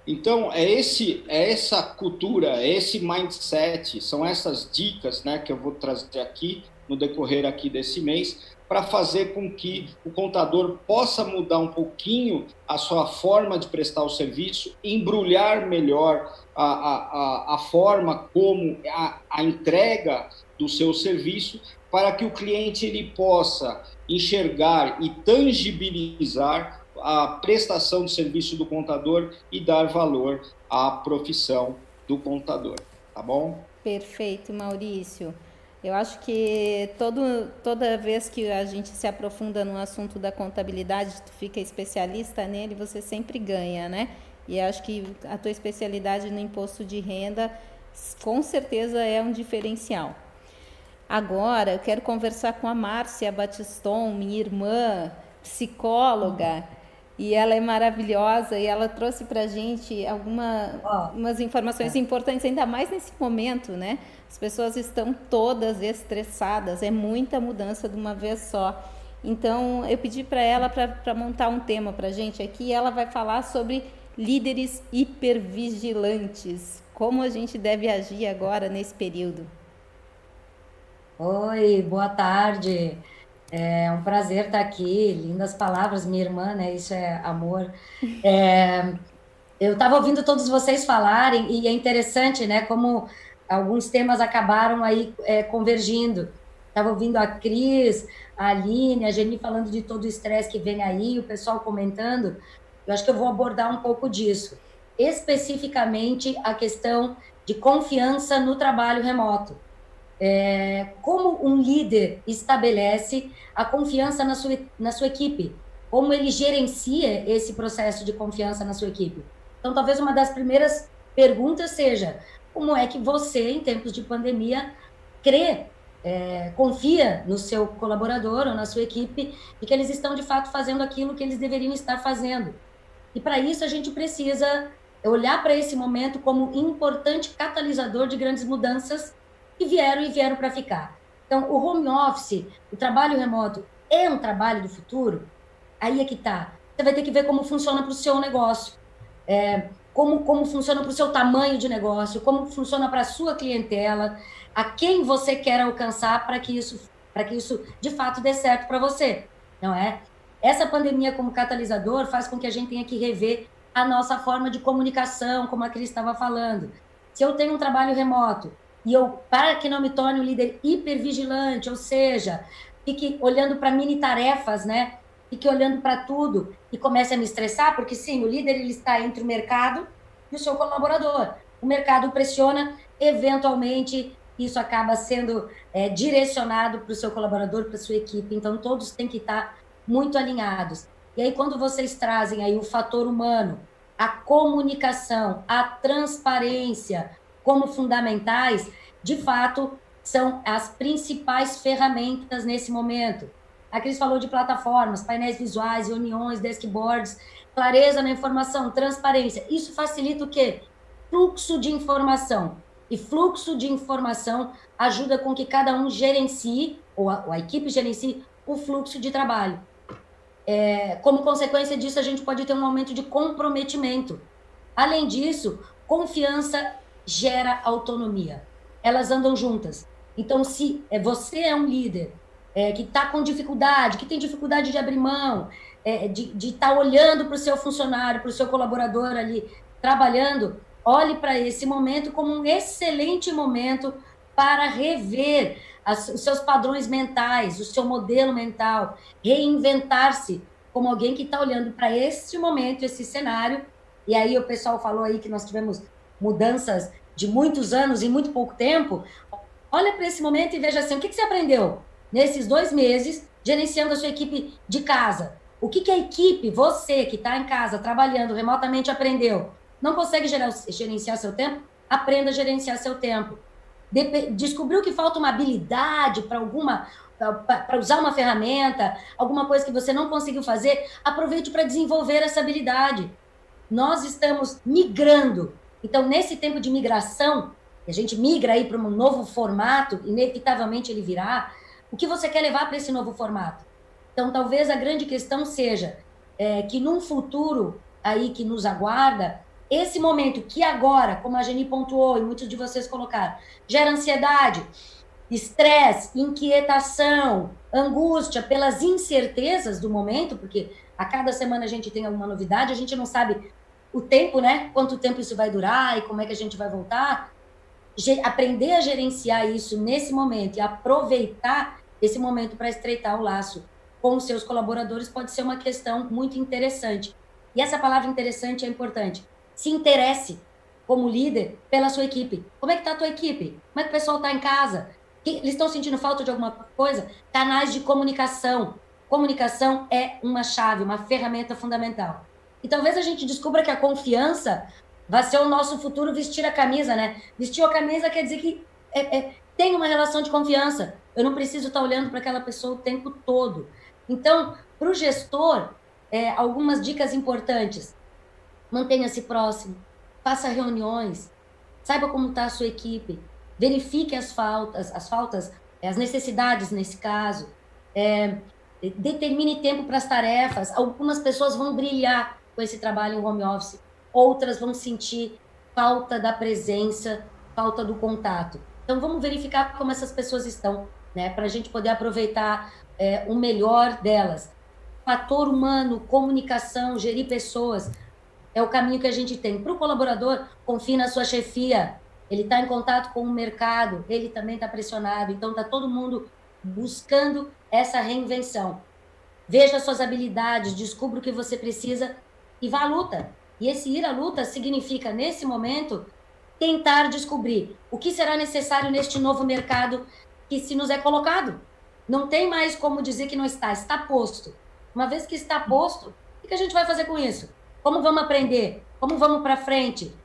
Então, é, esse, é essa cultura, é esse mindset, são essas dicas né, que eu vou trazer aqui no decorrer aqui desse mês, para fazer com que o contador possa mudar um pouquinho a sua forma de prestar o serviço, embrulhar melhor a, a, a forma como a, a entrega do seu serviço, para que o cliente ele possa enxergar e tangibilizar a prestação de serviço do contador e dar valor à profissão do contador, tá bom? Perfeito, Maurício. Eu acho que todo, toda vez que a gente se aprofunda no assunto da contabilidade, tu fica especialista nele, você sempre ganha, né? E acho que a tua especialidade no imposto de renda com certeza é um diferencial. Agora eu quero conversar com a Márcia Batiston, minha irmã, psicóloga, e ela é maravilhosa e ela trouxe para a gente algumas oh. informações é. importantes, ainda mais nesse momento, né? As pessoas estão todas estressadas, é muita mudança de uma vez só. Então, eu pedi para ela para montar um tema para a gente aqui. E ela vai falar sobre líderes hipervigilantes. Como a gente deve agir agora nesse período? Oi, boa tarde. É um prazer estar aqui. Lindas palavras, minha irmã, né? Isso é amor. É, eu estava ouvindo todos vocês falarem e é interessante, né? Como alguns temas acabaram aí é, convergindo. Estava ouvindo a Cris, a Aline, a Geni falando de todo o estresse que vem aí, o pessoal comentando. Eu acho que eu vou abordar um pouco disso. Especificamente a questão de confiança no trabalho remoto. É, como um líder estabelece a confiança na sua, na sua equipe? Como ele gerencia esse processo de confiança na sua equipe? Então, talvez uma das primeiras perguntas seja: como é que você, em tempos de pandemia, crê, é, confia no seu colaborador ou na sua equipe e que eles estão de fato fazendo aquilo que eles deveriam estar fazendo. E para isso a gente precisa olhar para esse momento como importante catalisador de grandes mudanças que vieram e vieram para ficar. Então, o home office, o trabalho remoto, é um trabalho do futuro? Aí é que tá. Você vai ter que ver como funciona para o seu negócio. É, como, como funciona para o seu tamanho de negócio, como funciona para a sua clientela, a quem você quer alcançar para que isso para que isso de fato dê certo para você, não é? Essa pandemia como catalisador faz com que a gente tenha que rever a nossa forma de comunicação, como a Cris estava falando. Se eu tenho um trabalho remoto e eu para que não me torne um líder hipervigilante, ou seja, fique olhando para mini tarefas, né? fique olhando para tudo e comece a me estressar, porque sim, o líder ele está entre o mercado e o seu colaborador. O mercado pressiona, eventualmente isso acaba sendo é, direcionado para o seu colaborador, para a sua equipe. Então todos têm que estar muito alinhados. E aí quando vocês trazem aí o fator humano, a comunicação, a transparência como fundamentais, de fato são as principais ferramentas nesse momento. A Cris falou de plataformas, painéis visuais, reuniões, dashboards, clareza na informação, transparência. Isso facilita o quê? Fluxo de informação. E fluxo de informação ajuda com que cada um gerencie, ou a, ou a equipe gerencie, o fluxo de trabalho. É, como consequência disso, a gente pode ter um aumento de comprometimento. Além disso, confiança gera autonomia. Elas andam juntas. Então, se é, você é um líder é, que está com dificuldade, que tem dificuldade de abrir mão, é, de estar tá olhando para o seu funcionário, para o seu colaborador ali trabalhando, olhe para esse momento como um excelente momento para rever as, os seus padrões mentais, o seu modelo mental, reinventar-se como alguém que está olhando para este momento, esse cenário. E aí o pessoal falou aí que nós tivemos mudanças de muitos anos em muito pouco tempo. Olha para esse momento e veja assim, o que, que você aprendeu? nesses dois meses, gerenciando a sua equipe de casa. O que, que a equipe, você que está em casa trabalhando remotamente, aprendeu? Não consegue gerenciar seu tempo? aprenda a gerenciar seu tempo. De descobriu que falta uma habilidade para alguma para usar uma ferramenta, alguma coisa que você não conseguiu fazer, aproveite para desenvolver essa habilidade. Nós estamos migrando. Então, nesse tempo de migração, a gente migra aí para um novo formato, inevitavelmente ele virá. O que você quer levar para esse novo formato? Então, talvez a grande questão seja é, que num futuro aí que nos aguarda, esse momento que agora, como a Geni pontuou e muitos de vocês colocaram, gera ansiedade, estresse, inquietação, angústia pelas incertezas do momento, porque a cada semana a gente tem alguma novidade, a gente não sabe o tempo, né? Quanto tempo isso vai durar e como é que a gente vai voltar aprender a gerenciar isso nesse momento e aproveitar esse momento para estreitar o laço com os seus colaboradores pode ser uma questão muito interessante. E essa palavra interessante é importante. Se interesse como líder pela sua equipe. Como é que está a tua equipe? Como é que o pessoal está em casa? Eles estão sentindo falta de alguma coisa? Canais de comunicação. Comunicação é uma chave, uma ferramenta fundamental. E talvez a gente descubra que a confiança vai ser o nosso futuro vestir a camisa, né? Vestir a camisa quer dizer que é, é, tem uma relação de confiança. Eu não preciso estar olhando para aquela pessoa o tempo todo. Então, para o gestor, é, algumas dicas importantes. Mantenha-se próximo, faça reuniões, saiba como está a sua equipe, verifique as faltas, as faltas, as necessidades nesse caso, é, determine tempo para as tarefas. Algumas pessoas vão brilhar com esse trabalho em home office, outras vão sentir falta da presença, falta do contato. Então, vamos verificar como essas pessoas estão, né, para a gente poder aproveitar é, o melhor delas. Fator humano, comunicação, gerir pessoas, é o caminho que a gente tem. Para o colaborador, confie na sua chefia, ele está em contato com o mercado, ele também está pressionado, então está todo mundo buscando essa reinvenção. Veja suas habilidades, descubra o que você precisa e vá à luta. E esse ir à luta significa, nesse momento, tentar descobrir o que será necessário neste novo mercado que se nos é colocado. Não tem mais como dizer que não está, está posto. Uma vez que está posto, o que a gente vai fazer com isso? Como vamos aprender? Como vamos para frente?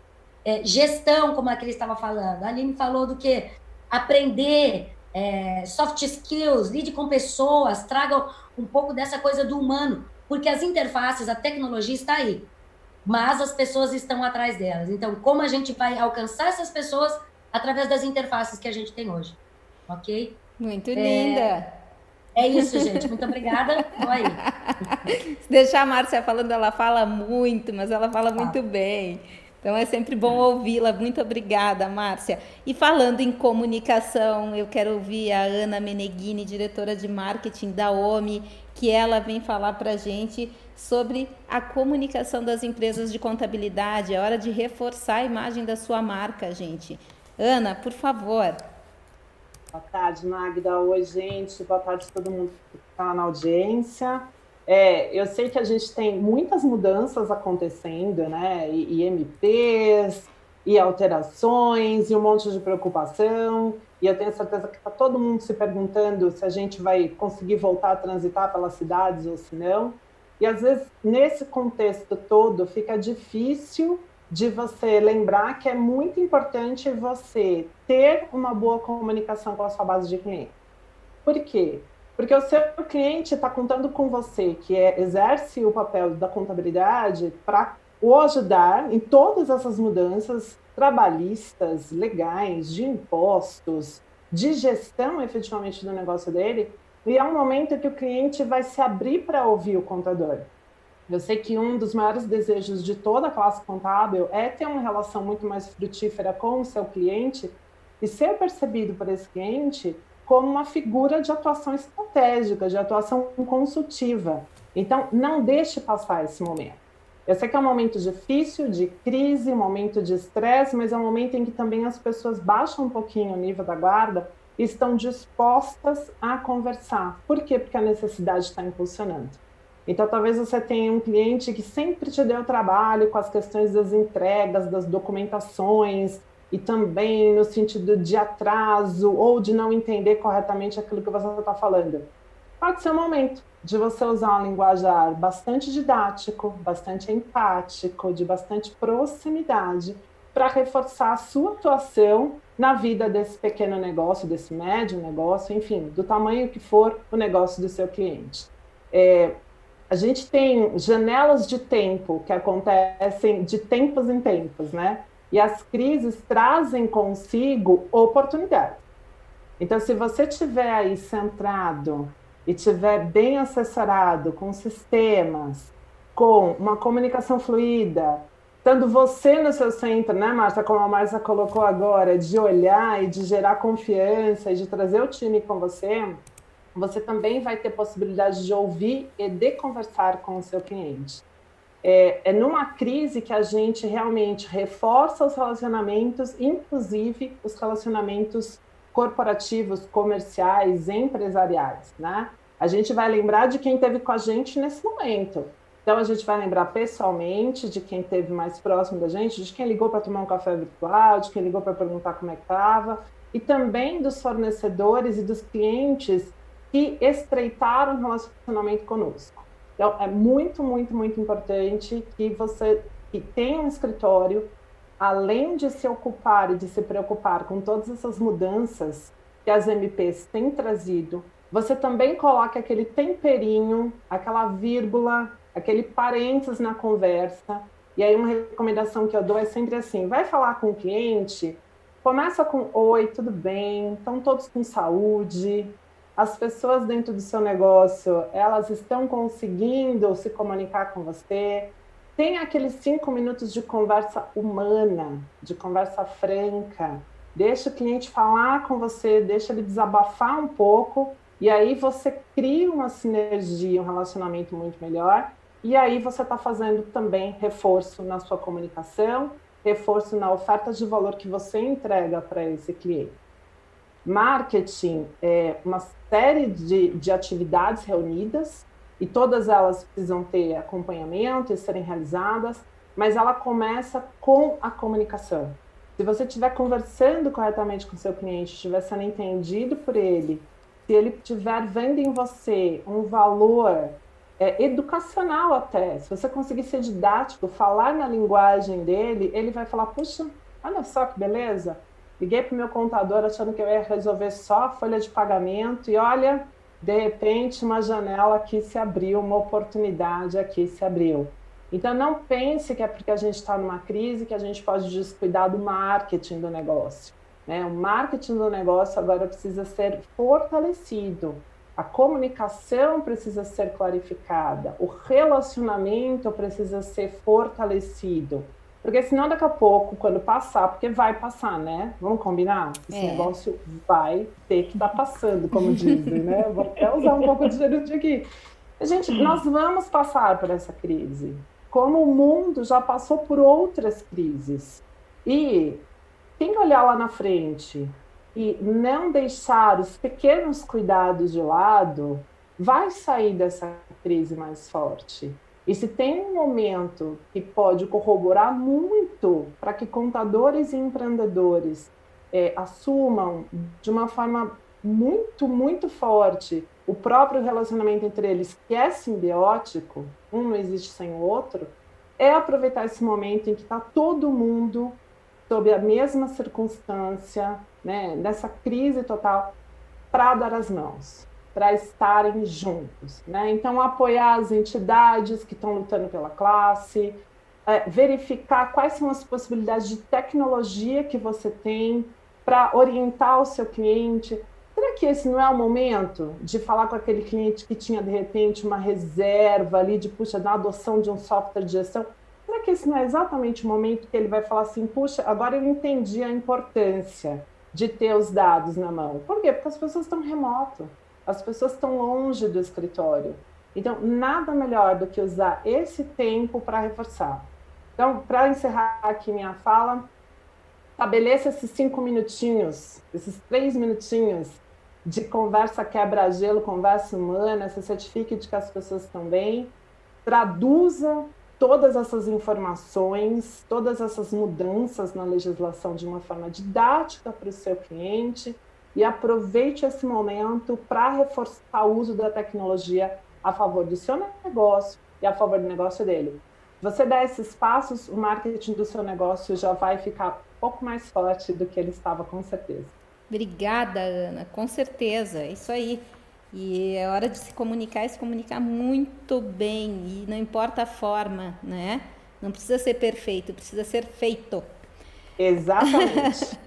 É, gestão, como a Cris estava falando. A Aline falou do que? Aprender, é, soft skills, lide com pessoas, traga um pouco dessa coisa do humano, porque as interfaces, a tecnologia está aí mas as pessoas estão atrás delas. Então, como a gente vai alcançar essas pessoas através das interfaces que a gente tem hoje, ok? Muito linda. É, é isso, gente. Muito obrigada. Oi. Se deixar a Márcia falando, ela fala muito, mas ela fala muito bem. Então é sempre bom ouvi-la. Muito obrigada, Márcia. E falando em comunicação, eu quero ouvir a Ana Meneghini, diretora de marketing da OMI, que ela vem falar para a gente sobre a comunicação das empresas de contabilidade. É hora de reforçar a imagem da sua marca, gente. Ana, por favor. Boa tarde, Magda. Oi, gente. Boa tarde a todo mundo que está na audiência. É, eu sei que a gente tem muitas mudanças acontecendo, né? E, e MPs, e alterações, e um monte de preocupação. E eu tenho certeza que está todo mundo se perguntando se a gente vai conseguir voltar a transitar pelas cidades ou se não. E às vezes, nesse contexto todo, fica difícil de você lembrar que é muito importante você ter uma boa comunicação com a sua base de clientes. Por quê? Porque o seu cliente está contando com você, que é, exerce o papel da contabilidade, para o ajudar em todas essas mudanças trabalhistas, legais, de impostos, de gestão efetivamente do negócio dele, e é um momento que o cliente vai se abrir para ouvir o contador. Eu sei que um dos maiores desejos de toda a classe contábil é ter uma relação muito mais frutífera com o seu cliente e ser percebido por esse cliente como uma figura de atuação estratégica, de atuação consultiva. Então, não deixe passar esse momento. Eu sei que é um momento difícil, de crise, momento de estresse, mas é um momento em que também as pessoas baixam um pouquinho o nível da guarda estão dispostas a conversar. Por quê? Porque a necessidade está impulsionando. Então, talvez você tenha um cliente que sempre te deu trabalho com as questões das entregas, das documentações, e também no sentido de atraso ou de não entender corretamente aquilo que você está falando. Pode ser o momento de você usar um linguajar bastante didático, bastante empático, de bastante proximidade, para reforçar a sua atuação na vida desse pequeno negócio, desse médio negócio, enfim, do tamanho que for o negócio do seu cliente. É, a gente tem janelas de tempo que acontecem de tempos em tempos, né? E as crises trazem consigo oportunidades. Então, se você estiver aí centrado e estiver bem assessorado com sistemas, com uma comunicação fluida, estando você no seu centro, né, Márcia, como a Márcia colocou agora, de olhar e de gerar confiança e de trazer o time com você, você também vai ter possibilidade de ouvir e de conversar com o seu cliente. É, é numa crise que a gente realmente reforça os relacionamentos, inclusive os relacionamentos corporativos, comerciais, empresariais, né? A gente vai lembrar de quem esteve com a gente nesse momento. Então, a gente vai lembrar pessoalmente de quem esteve mais próximo da gente, de quem ligou para tomar um café virtual, de quem ligou para perguntar como é que estava, e também dos fornecedores e dos clientes que estreitaram o relacionamento conosco. Então, é muito, muito, muito importante que você que tenha um escritório, além de se ocupar e de se preocupar com todas essas mudanças que as MPs têm trazido, você também coloque aquele temperinho, aquela vírgula, aquele parênteses na conversa. E aí uma recomendação que eu dou é sempre assim: vai falar com o cliente, começa com oi, tudo bem, estão todos com saúde. As pessoas dentro do seu negócio, elas estão conseguindo se comunicar com você. Tem aqueles cinco minutos de conversa humana, de conversa franca. Deixa o cliente falar com você, deixa ele desabafar um pouco e aí você cria uma sinergia, um relacionamento muito melhor. E aí você está fazendo também reforço na sua comunicação, reforço na oferta de valor que você entrega para esse cliente. Marketing é uma série de, de atividades reunidas e todas elas precisam ter acompanhamento e serem realizadas, mas ela começa com a comunicação. Se você estiver conversando corretamente com seu cliente, estiver sendo entendido por ele se ele estiver vendo em você um valor é, educacional até, se você conseguir ser didático, falar na linguagem dele, ele vai falar, puxa, olha só que beleza, liguei para o meu contador achando que eu ia resolver só a folha de pagamento e olha, de repente uma janela aqui se abriu, uma oportunidade aqui se abriu. Então não pense que é porque a gente está numa crise que a gente pode descuidar do marketing do negócio. Né? O marketing do negócio agora precisa ser fortalecido, a comunicação precisa ser clarificada, o relacionamento precisa ser fortalecido. Porque senão daqui a pouco, quando passar, porque vai passar, né? Vamos combinar? Esse é. negócio vai ter que estar tá passando, como dizem, né? Vou até usar um pouco de gerúndio aqui. Gente, nós vamos passar por essa crise. Como o mundo já passou por outras crises. E quem olhar lá na frente e não deixar os pequenos cuidados de lado, vai sair dessa crise mais forte. E se tem um momento que pode corroborar muito para que contadores e empreendedores é, assumam de uma forma muito, muito forte o próprio relacionamento entre eles, que é simbiótico, um não existe sem o outro, é aproveitar esse momento em que está todo mundo sob a mesma circunstância, né, nessa crise total, para dar as mãos, para estarem juntos. Né? Então, apoiar as entidades que estão lutando pela classe, é, verificar quais são as possibilidades de tecnologia que você tem para orientar o seu cliente. Será que esse não é o momento de falar com aquele cliente que tinha, de repente, uma reserva ali de, puxa, na adoção de um software de gestão? Será que esse não é exatamente o momento que ele vai falar assim, puxa, agora eu entendi a importância de ter os dados na mão? Por quê? Porque as pessoas estão remoto, as pessoas estão longe do escritório. Então, nada melhor do que usar esse tempo para reforçar. Então, para encerrar aqui minha fala, estabeleça esses cinco minutinhos, esses três minutinhos de conversa quebra-gelo, conversa humana, se certifique de que as pessoas estão bem, traduza todas essas informações, todas essas mudanças na legislação de uma forma didática para o seu cliente e aproveite esse momento para reforçar o uso da tecnologia a favor do seu negócio e a favor do negócio dele. Você der esses passos, o marketing do seu negócio já vai ficar um pouco mais forte do que ele estava, com certeza. Obrigada, Ana, com certeza, isso aí. E é hora de se comunicar e se comunicar muito bem, e não importa a forma, né? Não precisa ser perfeito, precisa ser feito. Exatamente.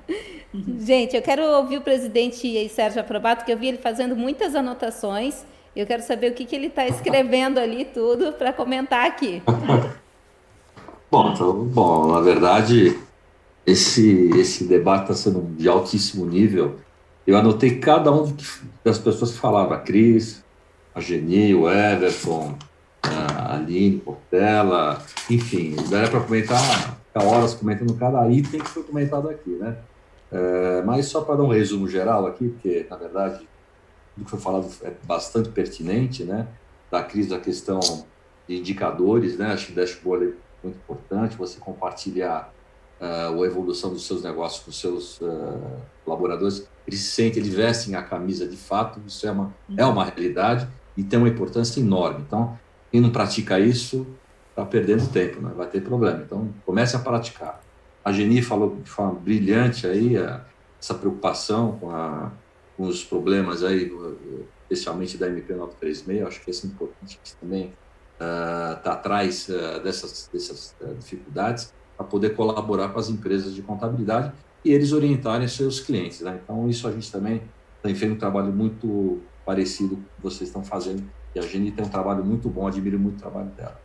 Gente, eu quero ouvir o presidente Sérgio Aprobato, que eu vi ele fazendo muitas anotações. Eu quero saber o que, que ele está escrevendo ali, tudo, para comentar aqui. Bom, então, bom, na verdade, esse, esse debate está sendo de altíssimo nível. Eu anotei cada um das pessoas que falaram, a Cris, a Geni, o Everton, a Aline, Portela, enfim, daria para comentar ficar horas comentando cada item que foi comentado aqui, né? É, mas só para dar um resumo geral aqui, porque, na verdade, o que foi falado é bastante pertinente, né? Da crise da questão de indicadores, né? Acho que o dashboard é muito importante, você compartilhar uh, a evolução dos seus negócios com seus uh, colaboradores, eles se sentem, eles vestem a camisa de fato, isso é uma, é uma realidade e tem uma importância enorme. Então, quem não pratica isso está perdendo tempo, né? vai ter problema. Então, comece a praticar. A Geni falou de forma brilhante aí a, essa preocupação com, a, com, os problemas aí, especialmente da MP 936. Acho que é importante também está uh, atrás uh, dessas, dessas uh, dificuldades para poder colaborar com as empresas de contabilidade e eles orientarem seus clientes. Né? Então, isso a gente também tem feito um trabalho muito parecido com que vocês estão fazendo. E a Geni tem um trabalho muito bom, admiro muito o trabalho dela.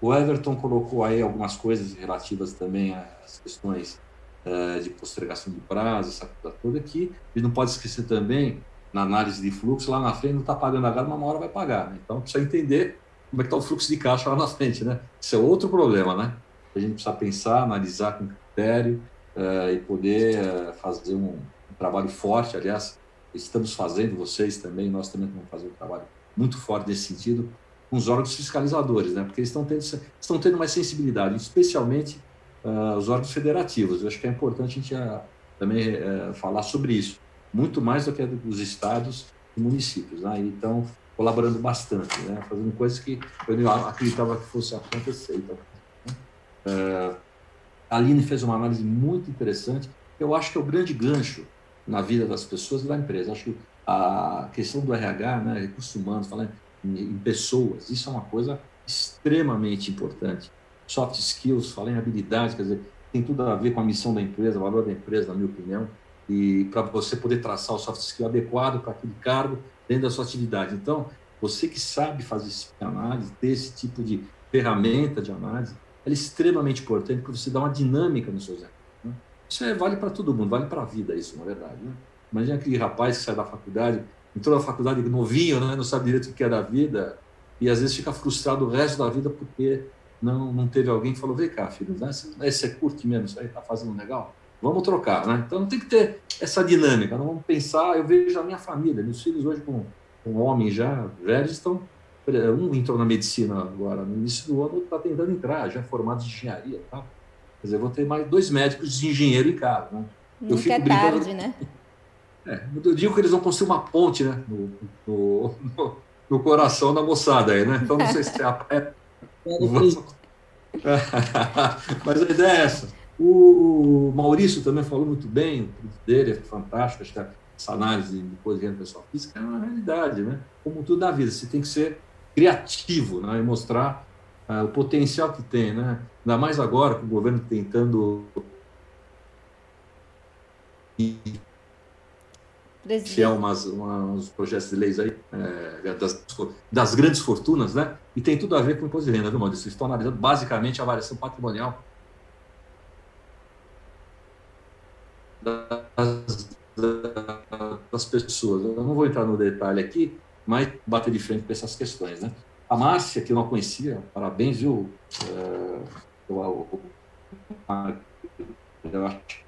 O Everton colocou aí algumas coisas relativas também às questões uh, de postergação de prazo, essa coisa toda aqui. E não pode esquecer também, na análise de fluxo, lá na frente não está pagando agora, mas uma hora vai pagar. Né? Então, precisa entender como é que está o fluxo de caixa lá na frente. Né? Isso é outro problema, né? A gente precisa pensar, analisar com critério uh, e poder uh, fazer um, um trabalho forte. Aliás, estamos fazendo, vocês também, nós também vamos fazer um trabalho muito forte nesse sentido, com os órgãos fiscalizadores, né? porque eles estão tendo, estão tendo mais sensibilidade, especialmente uh, os órgãos federativos. Eu acho que é importante a gente também falar sobre isso, muito mais do que os estados e municípios. Né? Então, colaborando bastante, né? fazendo coisas que eu não acreditava que fosse acontecer. Então, né? A Aline fez uma análise muito interessante, eu acho que é o grande gancho na vida das pessoas e da empresa. Acho que a questão do RH, né, recursos humanos, falando em pessoas. Isso é uma coisa extremamente importante. Soft skills, falei em habilidades, quer dizer, tem tudo a ver com a missão da empresa, o valor da empresa, na minha opinião, e para você poder traçar o soft skill adequado para aquele cargo dentro da sua atividade. Então, você que sabe fazer esse tipo análise, ter esse tipo de ferramenta de análise, é extremamente importante porque você dá uma dinâmica nos seus Né? Isso é, vale para todo mundo, vale para a vida isso, na verdade. Né? Imagina aquele rapaz que sai da faculdade, entrou na faculdade novinho, né, não sabe direito o que é da vida, e às vezes fica frustrado o resto da vida porque não, não teve alguém que falou: vem cá, filho, né, você é curte mesmo, isso aí está fazendo legal? Vamos trocar, né? Então tem que ter essa dinâmica, não vamos pensar. Eu vejo a minha família, meus filhos hoje com, com homens já velhos estão. Um entrou na medicina agora no início do ano, está tentando entrar, já formado de engenharia. Tá? Quer dizer, vou ter mais dois médicos de engenheiro em casa. Né? Nunca é tarde, né? É, eu digo que eles vão construir uma ponte né, no, no, no, no coração da moçada aí, né? Então não sei se é a é, Mas a ideia é essa. O Maurício também falou muito bem, o dele é fantástico, acho que essa análise de coisa de pessoal física é uma realidade, né? Como tudo na vida, você tem que ser criativo né? e mostrar uh, o potencial que tem, né? Ainda mais agora com o governo tentando que é umas, uns projetos de leis aí é, das, das, grandes fortunas, né? E tem tudo a ver com o imposto de renda, viu, Maurício? Estão analisando basicamente a variação patrimonial das, das, pessoas. Eu não vou entrar no detalhe aqui, mas bater de frente com essas questões, né? A Márcia, que eu não conhecia, parabéns, viu? É, eu, eu, acho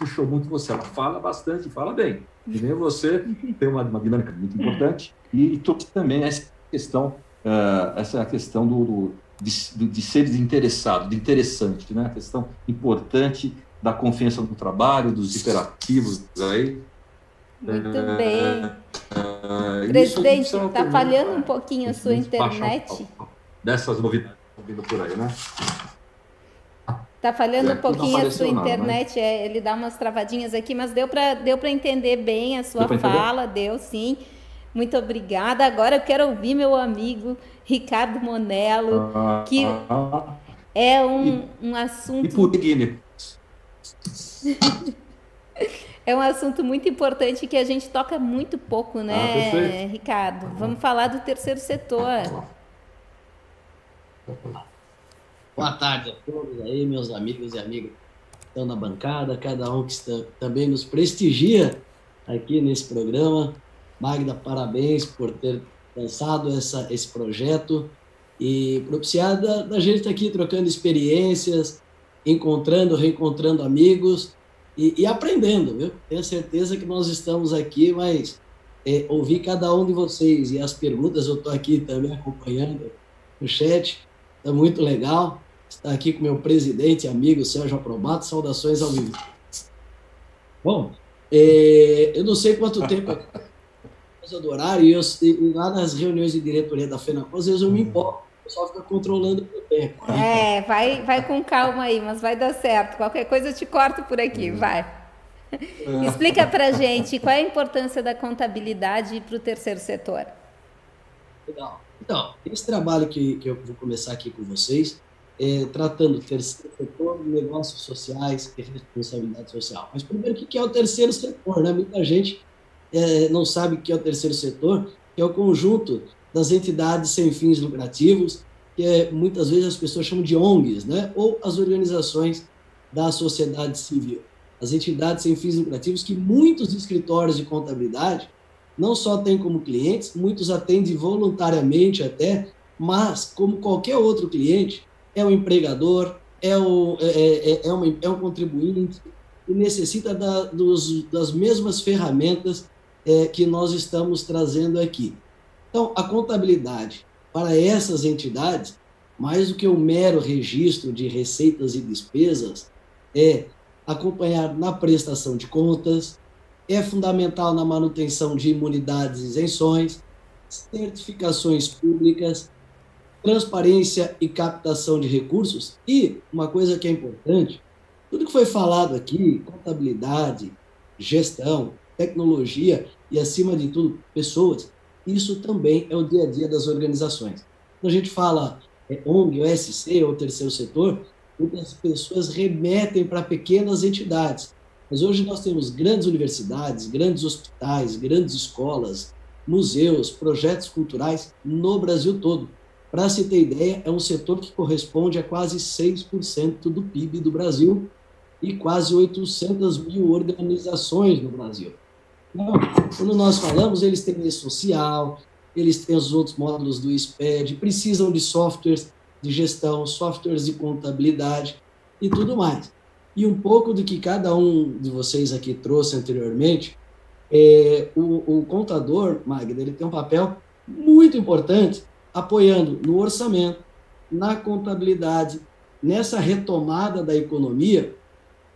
puxou muito você. Ela fala bastante, fala bem. E nem você tem uma, uma dinâmica muito importante. E, e também essa questão, uh, essa questão do, do de, de, ser desinteressado, de interessante, né? A questão importante da confiança no trabalho, dos imperativos aí. Muito é, bem. É, Presidente, está falhando um pouquinho a sua internet. Dessas novidades vindo por aí, né? Tá falhando um pouquinho a sua internet, né? é, ele dá umas travadinhas aqui, mas deu para deu entender bem a sua fala, deu sim. Muito obrigada. Agora eu quero ouvir meu amigo Ricardo Monello, ah, que ah, é um, um assunto. E por É um assunto muito importante que a gente toca muito pouco, né, ah, Ricardo? Vamos falar do terceiro setor. Boa tarde a todos aí, meus amigos e amigas que estão na bancada, cada um que está, também nos prestigia aqui nesse programa. Magda, parabéns por ter lançado essa, esse projeto e propiciada da gente estar aqui trocando experiências, encontrando, reencontrando amigos e, e aprendendo, viu? Tenho certeza que nós estamos aqui, mas é, ouvir cada um de vocês e as perguntas, eu estou aqui também acompanhando no chat, está muito legal. Estar aqui com meu presidente amigo Sérgio Aprobato, saudações ao vivo. Bom, é, eu não sei quanto tempo é do horário, e, eu, lá nas reuniões de diretoria da vezes eu me importo pessoal fica controlando o tempo. É, vai, vai com calma aí, mas vai dar certo. Qualquer coisa eu te corto por aqui, uhum. vai. É. Explica pra gente qual é a importância da contabilidade para o terceiro setor. Legal. Então, esse trabalho que, que eu vou começar aqui com vocês, é, tratando o terceiro setor, negócios sociais e responsabilidade social. Mas primeiro, o que é o terceiro setor? Né? Muita gente é, não sabe o que é o terceiro setor, que é o conjunto das entidades sem fins lucrativos, que é, muitas vezes as pessoas chamam de ONGs, né? ou as organizações da sociedade civil. As entidades sem fins lucrativos que muitos escritórios de contabilidade não só têm como clientes, muitos atendem voluntariamente até, mas, como qualquer outro cliente, é um empregador, é, o, é, é, é, é uma, é um contribuinte e necessita da, dos, das mesmas ferramentas é, que nós estamos trazendo aqui. Então, a contabilidade para essas entidades, mais do que o um mero registro de receitas e despesas, é acompanhar na prestação de contas, é fundamental na manutenção de imunidades e isenções, certificações públicas, transparência e captação de recursos e uma coisa que é importante, tudo que foi falado aqui, contabilidade, gestão, tecnologia e acima de tudo pessoas, isso também é o dia a dia das organizações. Quando a gente fala é, ONG, OSC ou terceiro setor, muitas pessoas remetem para pequenas entidades. Mas hoje nós temos grandes universidades, grandes hospitais, grandes escolas, museus, projetos culturais no Brasil todo. Para se ter ideia, é um setor que corresponde a quase 6% do PIB do Brasil e quase 800 mil organizações no Brasil. Quando nós falamos, eles têm lei social, eles têm os outros módulos do SPED, precisam de softwares de gestão, softwares de contabilidade e tudo mais. E um pouco do que cada um de vocês aqui trouxe anteriormente, é, o, o contador, Magda, ele tem um papel muito importante apoiando no orçamento, na contabilidade, nessa retomada da economia,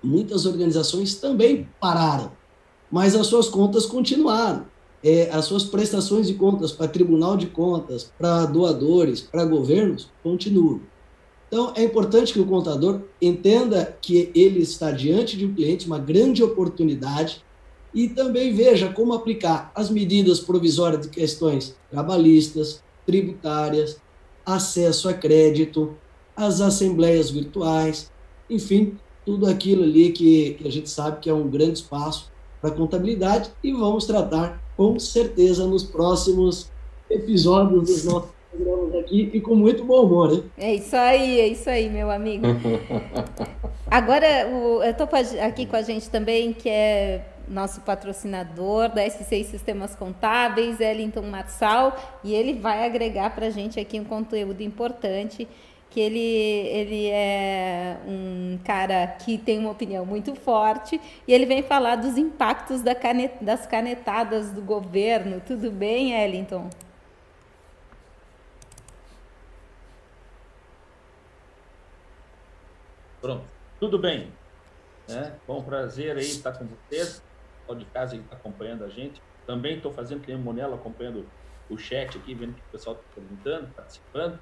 muitas organizações também pararam mas as suas contas continuaram. É, as suas prestações de contas para Tribunal de Contas, para doadores, para governos, continuam. Então, é importante que o contador entenda que ele está diante de um cliente, uma grande oportunidade, e também veja como aplicar as medidas provisórias de questões trabalhistas, tributárias, acesso a crédito, as assembleias virtuais, enfim, tudo aquilo ali que, que a gente sabe que é um grande espaço para contabilidade e vamos tratar com certeza nos próximos episódios dos nossos programas aqui e com muito bom humor, né? É isso aí, é isso aí, meu amigo. Agora, o, eu estou aqui com a gente também, que é nosso patrocinador da S6 Sistemas Contábeis, Ellington Marçal, e ele vai agregar para a gente aqui um conteúdo importante que ele, ele é um cara que tem uma opinião muito forte e ele vem falar dos impactos da canet, das canetadas do governo. Tudo bem, Ellington? Pronto, tudo bem. É, bom prazer aí estar com vocês. pessoal de casa está acompanhando a gente. Também estou fazendo o Monelo acompanhando o chat aqui, vendo que o pessoal está perguntando, participando,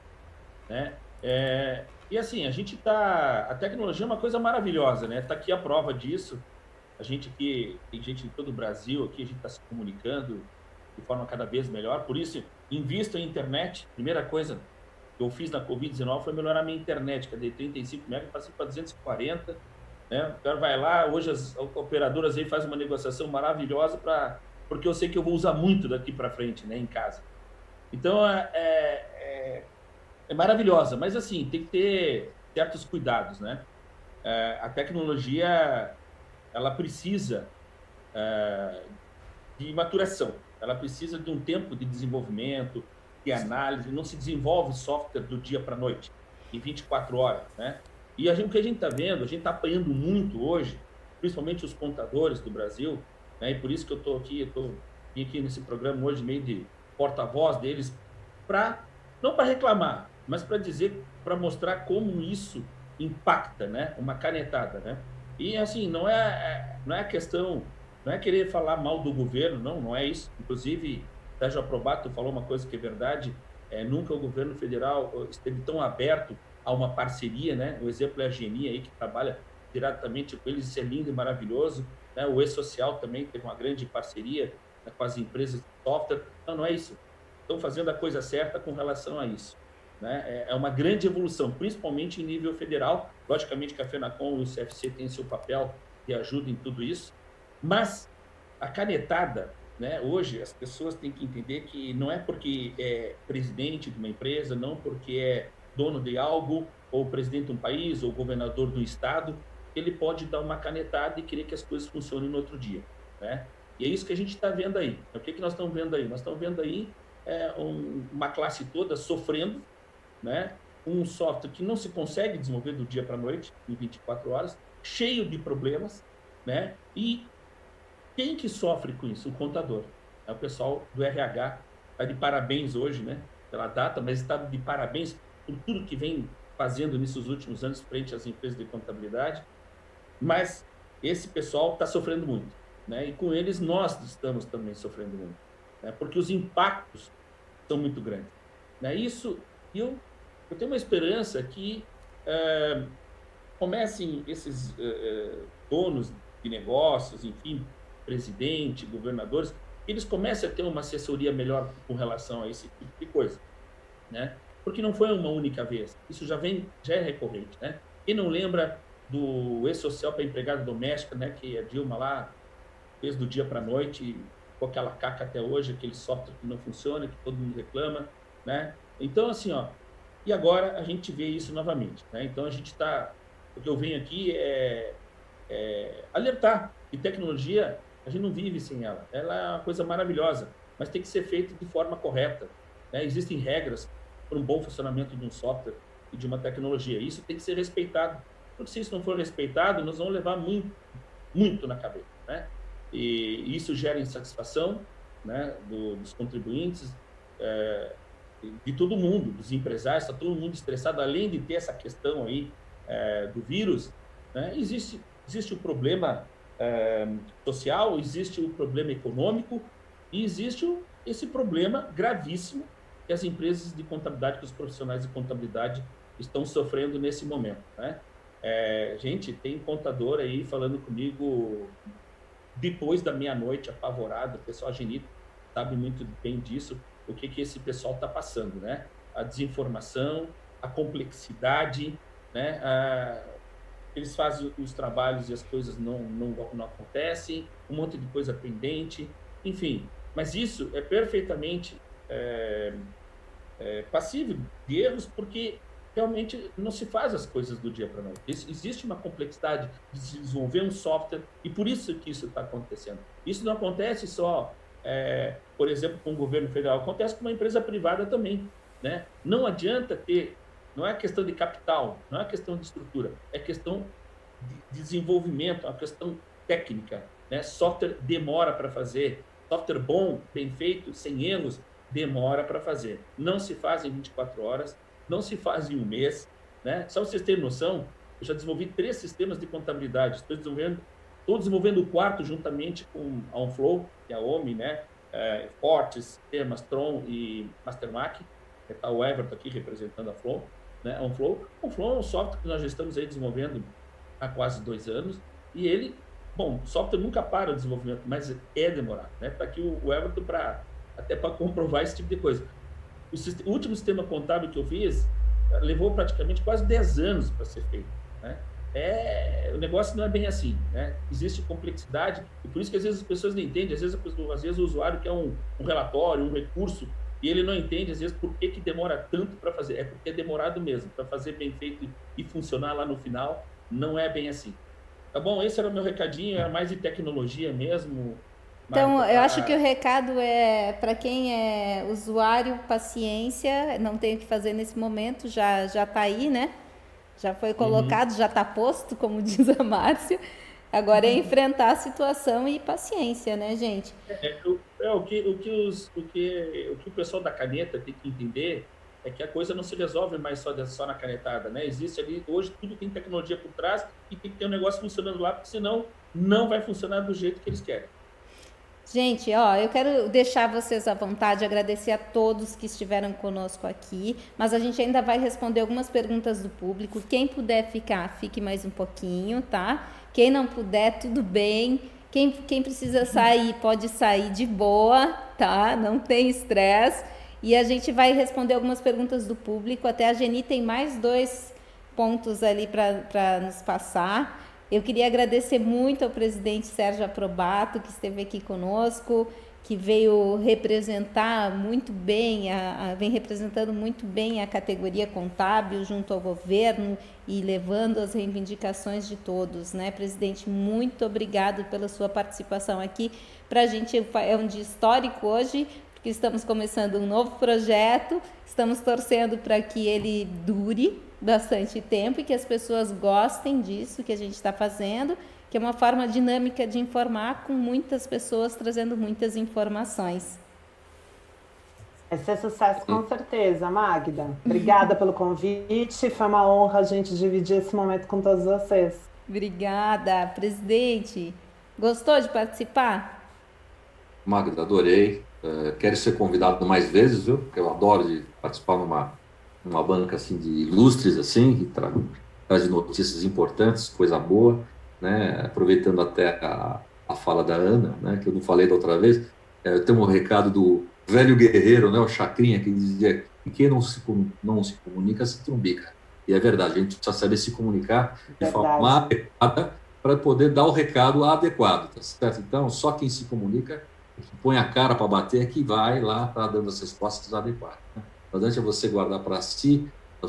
né? É, e assim, a gente está. A tecnologia é uma coisa maravilhosa, né? Está aqui a prova disso. A gente aqui, tem gente de todo o Brasil aqui, a gente está se comunicando de forma cada vez melhor. Por isso, invisto em internet. Primeira coisa que eu fiz na Covid-19 foi melhorar minha internet, que é de 35 MB, passei para 240. Né? O cara vai lá, hoje as operadoras aí fazem uma negociação maravilhosa para porque eu sei que eu vou usar muito daqui para frente, né, em casa. Então, é, é, é, maravilhosa, mas assim, tem que ter certos cuidados, né? É, a tecnologia, ela precisa é, de maturação, ela precisa de um tempo de desenvolvimento, de análise, não se desenvolve software do dia para a noite, em 24 horas, né? E a gente, o que a gente está vendo, a gente está apanhando muito hoje, principalmente os contadores do Brasil, né? E por isso que eu estou aqui, eu estou aqui nesse programa hoje meio de porta-voz deles, para não para reclamar, mas para dizer, para mostrar como isso impacta, né? Uma canetada, né? E assim, não é, é não é questão, não é querer falar mal do governo, não, não é isso. Inclusive, Sérgio Aprobato falou uma coisa que é verdade, é, nunca o governo federal esteve tão aberto a uma parceria, né? O exemplo é a Genia aí, que trabalha diretamente com eles, isso é lindo e maravilhoso. Né? O E-Social também teve uma grande parceria né, com as empresas de software. Não, não é isso. Estão fazendo a coisa certa com relação a isso. Né? É, é uma grande evolução, principalmente em nível federal. Logicamente que a FENACOM e o CFC têm seu papel de ajuda em tudo isso, mas a canetada, né? hoje as pessoas têm que entender que não é porque é presidente de uma empresa, não porque é dono de algo, ou presidente de um país, ou governador do estado, ele pode dar uma canetada e querer que as coisas funcionem no outro dia, né? E é isso que a gente está vendo aí. O que, que nós estamos vendo aí? Nós estamos vendo aí é, um, uma classe toda sofrendo, né? Um software que não se consegue desenvolver do dia para a noite, em 24 horas, cheio de problemas, né? E quem que sofre com isso? O contador. É o pessoal do RH. Está de parabéns hoje, né? Pela data, mas está de parabéns por tudo que vem fazendo nesses últimos anos frente às empresas de contabilidade mas esse pessoal está sofrendo muito, né? E com eles nós estamos também sofrendo muito, né? Porque os impactos são muito grandes, né? Isso, eu, eu tenho uma esperança que é, comecem esses é, donos de negócios, enfim, presidente, governadores, eles comecem a ter uma assessoria melhor com relação a esse tipo de coisa, né? Porque não foi uma única vez, isso já vem, já é recorrente, né? Quem não lembra do e-social para empregada doméstica, né, que a Dilma lá fez do dia para a noite, com aquela caca até hoje, aquele software que não funciona, que todo mundo reclama, né? Então, assim, ó, e agora a gente vê isso novamente, né? Então, a gente está, o que eu venho aqui é, é alertar que tecnologia, a gente não vive sem ela. Ela é uma coisa maravilhosa, mas tem que ser feita de forma correta, né? Existem regras para um bom funcionamento de um software e de uma tecnologia. Isso tem que ser respeitado porque se isso não for respeitado, nós vamos levar muito, muito na cabeça, né? E isso gera insatisfação, né, do, dos contribuintes, é, de todo mundo, dos empresários, está todo mundo estressado, além de ter essa questão aí é, do vírus, né, existe, existe o problema é, social, existe o problema econômico e existe esse problema gravíssimo que as empresas de contabilidade, que os profissionais de contabilidade estão sofrendo nesse momento, né? É, gente, tem contador aí falando comigo depois da meia-noite, apavorado. O pessoal genito sabe muito bem disso, o que, que esse pessoal está passando, né? A desinformação, a complexidade, né? A, eles fazem os trabalhos e as coisas não, não, não acontecem, um monte de coisa pendente, enfim. Mas isso é perfeitamente é, é, passível de erros, porque realmente não se faz as coisas do dia para noite. Existe uma complexidade de se desenvolver um software e por isso que isso está acontecendo. Isso não acontece só, é, por exemplo, com o governo federal, acontece com uma empresa privada também. Né? Não adianta ter, não é questão de capital, não é questão de estrutura, é questão de desenvolvimento, é uma questão técnica. Né? Software demora para fazer, software bom, bem feito, sem erros, demora para fazer. Não se faz em 24 horas, não se faz em um mês. Né? Só vocês terem noção, eu já desenvolvi três sistemas de contabilidade. Estou desenvolvendo Estou desenvolvendo o quarto juntamente com a OnFlow, que é a OMI, né? É, Fortes, Sistemas, Tron e Mastermac. Está o Everton aqui representando a Flow, né? A OnFlow. OnFlow é um software que nós já estamos aí desenvolvendo há quase dois anos e ele, bom, software nunca para o desenvolvimento, mas é demorado, né? Está aqui o Everton para até para comprovar esse tipo de coisa. O, sistema, o, último sistema contábil que eu fiz levou praticamente quase 10 anos para ser feito, né? É, o negócio não é bem assim, né? Existe complexidade e por isso que às vezes as pessoas não entendem, às vezes, às vezes o usuário quer um, um relatório, um recurso e ele não entende às vezes por que, que demora tanto para fazer. É porque é demorado mesmo para fazer bem feito e funcionar lá no final. Não é bem assim. Tá bom? Esse era o meu recadinho, era mais de tecnologia mesmo. Então, eu acho que o recado é para quem é usuário, paciência, não tem o que fazer nesse momento, já já está aí, né? Já foi colocado, uhum. já está posto, como diz a Márcia. Agora é enfrentar a situação e paciência, né, gente? É, é, o, que, o, que os, o, que, o que o pessoal da caneta tem que entender é que a coisa não se resolve mais só, só na canetada, né? Existe ali, hoje tudo tem tecnologia por trás e tem que ter um negócio funcionando lá, porque senão não vai funcionar do jeito que eles querem. Gente, ó, eu quero deixar vocês à vontade, agradecer a todos que estiveram conosco aqui, mas a gente ainda vai responder algumas perguntas do público. Quem puder ficar, fique mais um pouquinho, tá? Quem não puder, tudo bem. Quem, quem precisa sair, pode sair de boa, tá? Não tem estresse. E a gente vai responder algumas perguntas do público. Até a Geni tem mais dois pontos ali para nos passar. Eu queria agradecer muito ao presidente Sérgio Aprobato, que esteve aqui conosco, que veio representar muito bem, a, a, vem representando muito bem a categoria contábil junto ao governo e levando as reivindicações de todos, né, presidente? Muito obrigado pela sua participação aqui. Para a gente é um dia histórico hoje, porque estamos começando um novo projeto, estamos torcendo para que ele dure, bastante tempo e que as pessoas gostem disso que a gente está fazendo, que é uma forma dinâmica de informar com muitas pessoas trazendo muitas informações. Vai ser sucesso com certeza, Magda. Obrigada pelo convite. Foi uma honra a gente dividir esse momento com todos vocês. Obrigada, presidente. Gostou de participar? Magda, adorei. Uh, quero ser convidado mais vezes, viu? Porque eu adoro de participar numa uma banca assim de ilustres assim que tra traz notícias importantes, coisa boa, né? Aproveitando até a, a fala da Ana, né? Que eu não falei da outra vez, é, tem um recado do velho guerreiro, né? O Chacrinha que dizia que quem não se não se comunica se trumbica. E é verdade, a gente precisa saber se comunicar de forma adequada para poder dar o recado adequado, tá certo? Então, só quem se comunica, que põe a cara para bater, é que vai lá para dando as respostas adequadas. Né? Importante é você guardar para si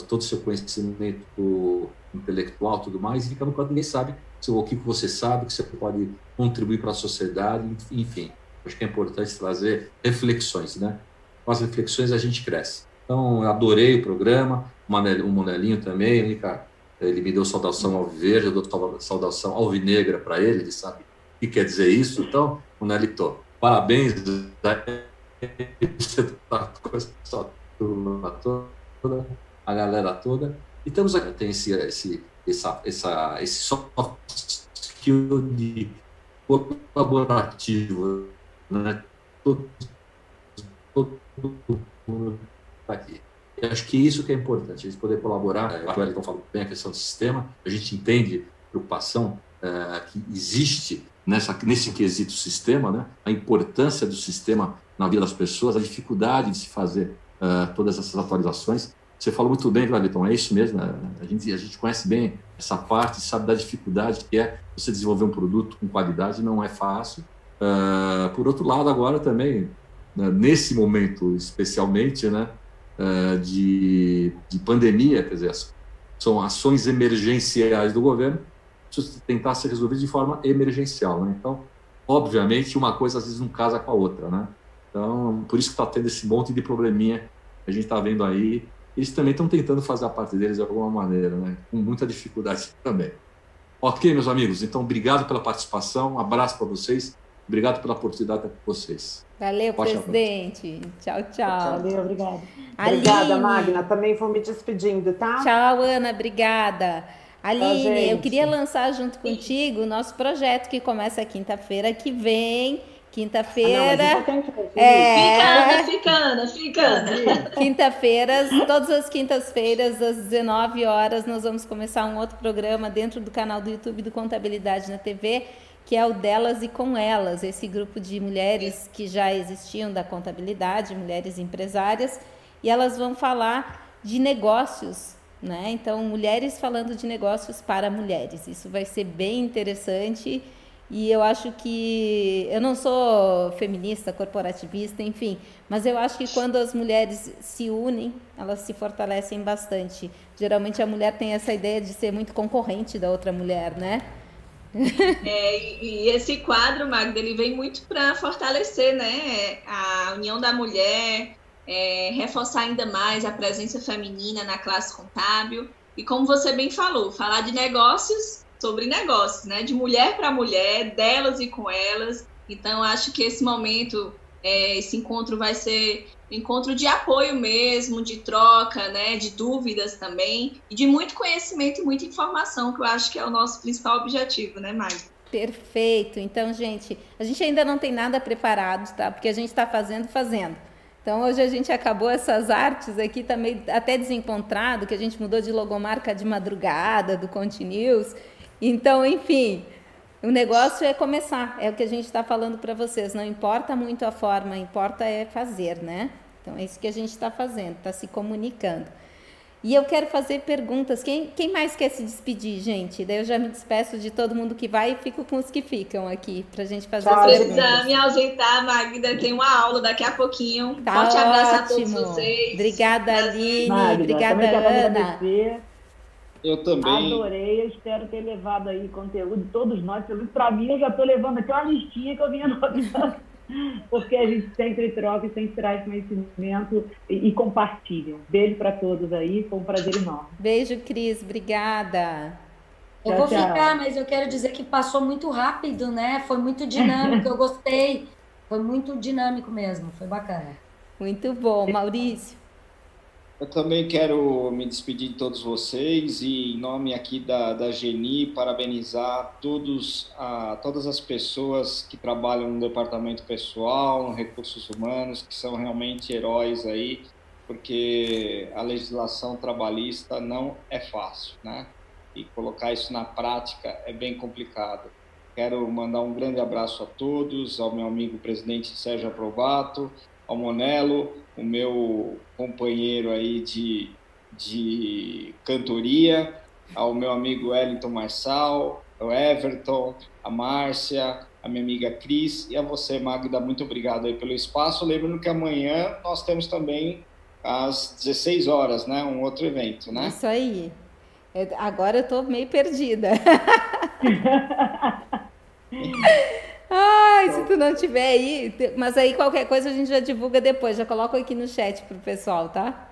todo o seu conhecimento intelectual tudo mais, e fica no canto, ninguém sabe o que você sabe, que você pode contribuir para a sociedade, enfim. Acho que é importante trazer reflexões, né? Com as reflexões a gente cresce. Então, eu adorei o programa, o Manelinho também, né, cara? Ele me deu saudação ao verde, eu dou saudação alvinegra para ele, ele sabe o que quer dizer isso. Então, Manelito, parabéns. Você tá com essa turma toda, a galera toda. E temos aqui, tem esse, esse, essa, essa, esse soft skill de colaborativo, né? Todo, todo mundo está aqui. Eu acho que isso que é importante, a gente poder colaborar. O Wellington falou bem a questão do sistema, a gente entende a preocupação é, que existe nessa, nesse quesito sistema, né? a importância do sistema na vida das pessoas, a dificuldade de se fazer uh, todas essas atualizações. Você falou muito bem, Clariton, é isso mesmo. Né? A, gente, a gente conhece bem essa parte, sabe da dificuldade que é você desenvolver um produto com qualidade, não é fácil. Uh, por outro lado, agora também, né, nesse momento especialmente, né, uh, de, de pandemia, quer dizer, são ações emergenciais do governo, tentar ser resolvidas de forma emergencial. Né? Então, obviamente, uma coisa às vezes não casa com a outra, né? Então, por isso que está tendo esse monte de probleminha a gente está vendo aí. Eles também estão tentando fazer a parte deles de alguma maneira, né? com muita dificuldade também. Ok, meus amigos, então obrigado pela participação, um abraço para vocês, obrigado pela oportunidade com vocês. Valeu, Pode presidente. Tchau, tchau. Valeu, obrigada. Obrigada, Magna. Também vou me despedindo, tá? Tchau, Ana, obrigada. Aline, eu queria lançar junto contigo o nosso projeto que começa quinta-feira que vem. Quinta-feira. Ah, é... Ficando, ficando, ficando. Quinta-feiras, todas as quintas-feiras, às 19 horas, nós vamos começar um outro programa dentro do canal do YouTube do Contabilidade na TV, que é o Delas e com Elas, esse grupo de mulheres que já existiam da contabilidade, mulheres empresárias, e elas vão falar de negócios né? Então, mulheres falando de negócios para mulheres. Isso vai ser bem interessante. E eu acho que eu não sou feminista, corporativista, enfim, mas eu acho que quando as mulheres se unem, elas se fortalecem bastante. Geralmente a mulher tem essa ideia de ser muito concorrente da outra mulher, né? É, e, esse quadro, Magda, ele vem muito para fortalecer né, a união da mulher, é, reforçar ainda mais a presença feminina na classe contábil. E como você bem falou, falar de negócios sobre negócios, né? De mulher para mulher, delas e com elas. Então, acho que esse momento, é, esse encontro vai ser encontro de apoio mesmo, de troca, né? De dúvidas também, e de muito conhecimento e muita informação, que eu acho que é o nosso principal objetivo, né, Mari? Perfeito. Então, gente, a gente ainda não tem nada preparado, tá? Porque a gente está fazendo, fazendo. Então hoje a gente acabou essas artes aqui também até desencontrado, que a gente mudou de logomarca de madrugada, do Continuous. Então, enfim, o negócio é começar, é o que a gente está falando para vocês. Não importa muito a forma, importa é fazer, né? Então é isso que a gente está fazendo, está se comunicando. E eu quero fazer perguntas. Quem, quem mais quer se despedir, gente? Daí eu já me despeço de todo mundo que vai e fico com os que ficam aqui para a gente fazer tá, as perguntas. me ausentar, Magda, tem uma aula daqui a pouquinho. Tá Forte ótimo. abraço a todos vocês. Obrigada, Aline. Magda, Obrigada, Ana. Eu também. Adorei, eu espero ter levado aí conteúdo, todos nós. Para mim, eu já estou levando aqui uma listinha que eu vinha anotando porque a gente sempre troca e sempre traz conhecimento e, e compartilha. Beijo para todos aí, foi um prazer enorme. Beijo, Cris, obrigada. Eu tchau, vou tchau. ficar, mas eu quero dizer que passou muito rápido, né? Foi muito dinâmico, eu gostei. Foi muito dinâmico mesmo, foi bacana. Muito bom, Maurício. Eu também quero me despedir de todos vocês e, em nome aqui da, da Geni, parabenizar todos, a, todas as pessoas que trabalham no departamento pessoal, no recursos humanos, que são realmente heróis aí, porque a legislação trabalhista não é fácil, né? E colocar isso na prática é bem complicado. Quero mandar um grande abraço a todos, ao meu amigo presidente Sérgio Aprovato, ao Monelo, o meu companheiro aí de, de cantoria, ao meu amigo Wellington Marçal, ao Everton, a Márcia, a minha amiga Cris e a você, Magda, muito obrigado aí pelo espaço. Lembrando que amanhã nós temos também às 16 horas, né, um outro evento, né? Isso aí. Agora eu tô meio perdida. Ai, se tu não tiver aí. Mas aí qualquer coisa a gente já divulga depois. Já coloco aqui no chat pro pessoal, tá?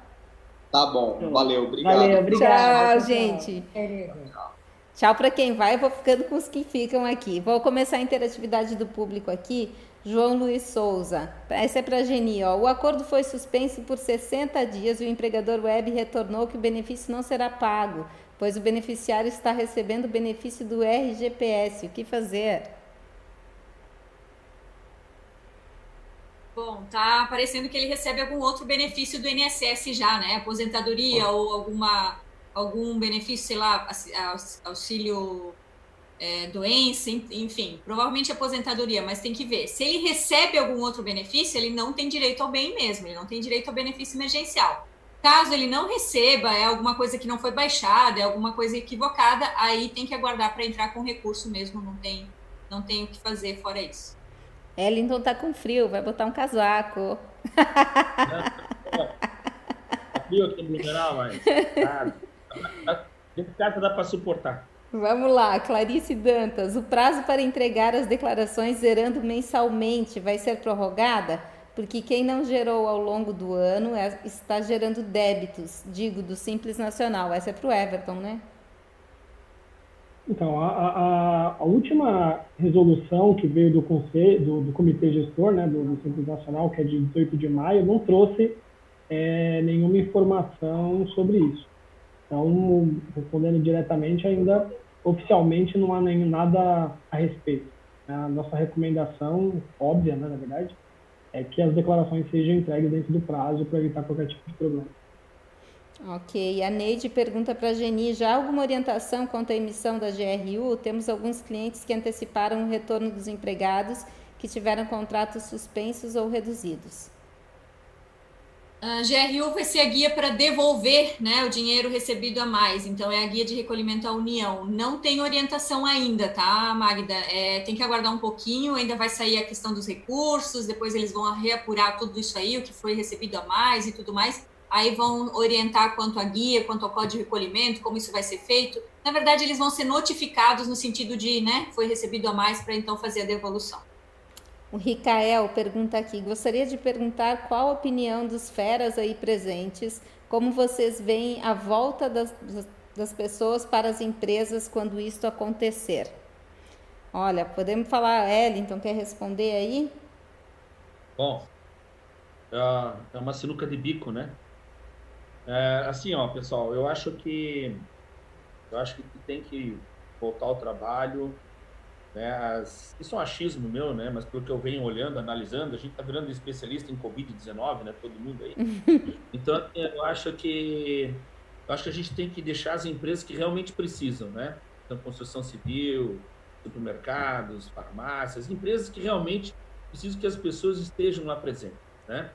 Tá bom. Valeu, obrigado. Valeu, obrigado. Tchau, gente. Tchau para quem vai, eu vou ficando com os que ficam aqui. Vou começar a interatividade do público aqui. João Luiz Souza. Essa é para a Geni. Ó. O acordo foi suspenso por 60 dias e o empregador web retornou que o benefício não será pago, pois o beneficiário está recebendo o benefício do RGPS. O que fazer? Bom, tá parecendo que ele recebe algum outro benefício do INSS já, né? Aposentadoria Bom. ou alguma algum benefício, sei lá, auxílio é, doença, enfim, provavelmente aposentadoria, mas tem que ver. Se ele recebe algum outro benefício, ele não tem direito ao bem mesmo, ele não tem direito ao benefício emergencial. Caso ele não receba, é alguma coisa que não foi baixada, é alguma coisa equivocada, aí tem que aguardar para entrar com recurso mesmo, não tem, não tem o que fazer fora isso. Ellington tá com frio, vai botar um casaco. Tá frio aqui no Blumenau, mas. Tá, dentro de casa dá para suportar. Vamos lá, Clarice Dantas. O prazo para entregar as declarações zerando mensalmente vai ser prorrogada? Porque quem não gerou ao longo do ano é, está gerando débitos, digo, do Simples Nacional. Essa é para o Everton, né? Então, a, a, a, última resolução que veio do, conselho, do, do Comitê Gestor, né, do, do Simples Nacional, que é de 18 de maio, não trouxe é, nenhuma informação sobre isso. Então, respondendo diretamente, ainda oficialmente não há nem nada a respeito. A nossa recomendação, óbvia, né, na verdade, é que as declarações sejam entregues dentro do prazo para evitar qualquer tipo de problema. Ok. A Neide pergunta para a Geni: já alguma orientação quanto à emissão da GRU? Temos alguns clientes que anteciparam o retorno dos empregados que tiveram contratos suspensos ou reduzidos. A GRU vai ser a guia para devolver né, o dinheiro recebido a mais, então é a guia de recolhimento à União. Não tem orientação ainda, tá, Magda? É, tem que aguardar um pouquinho, ainda vai sair a questão dos recursos, depois eles vão reapurar tudo isso aí, o que foi recebido a mais e tudo mais. Aí vão orientar quanto à guia, quanto ao código de recolhimento, como isso vai ser feito. Na verdade, eles vão ser notificados no sentido de, né, foi recebido a mais para então fazer a devolução. O Ricael pergunta aqui: gostaria de perguntar qual a opinião dos feras aí presentes, como vocês veem a volta das, das pessoas para as empresas quando isto acontecer? Olha, podemos falar, Ellington, quer responder aí? Bom, é, é uma sinuca de bico, né? É, assim, ó, pessoal, eu acho que eu acho que tem que voltar ao trabalho, né? As, isso é um achismo meu, né? Mas pelo que eu venho olhando, analisando, a gente está virando especialista em Covid-19, né? Todo mundo aí. então, eu acho que eu acho que a gente tem que deixar as empresas que realmente precisam, né? Então, construção civil, supermercados, farmácias, empresas que realmente precisam que as pessoas estejam lá presentes, né?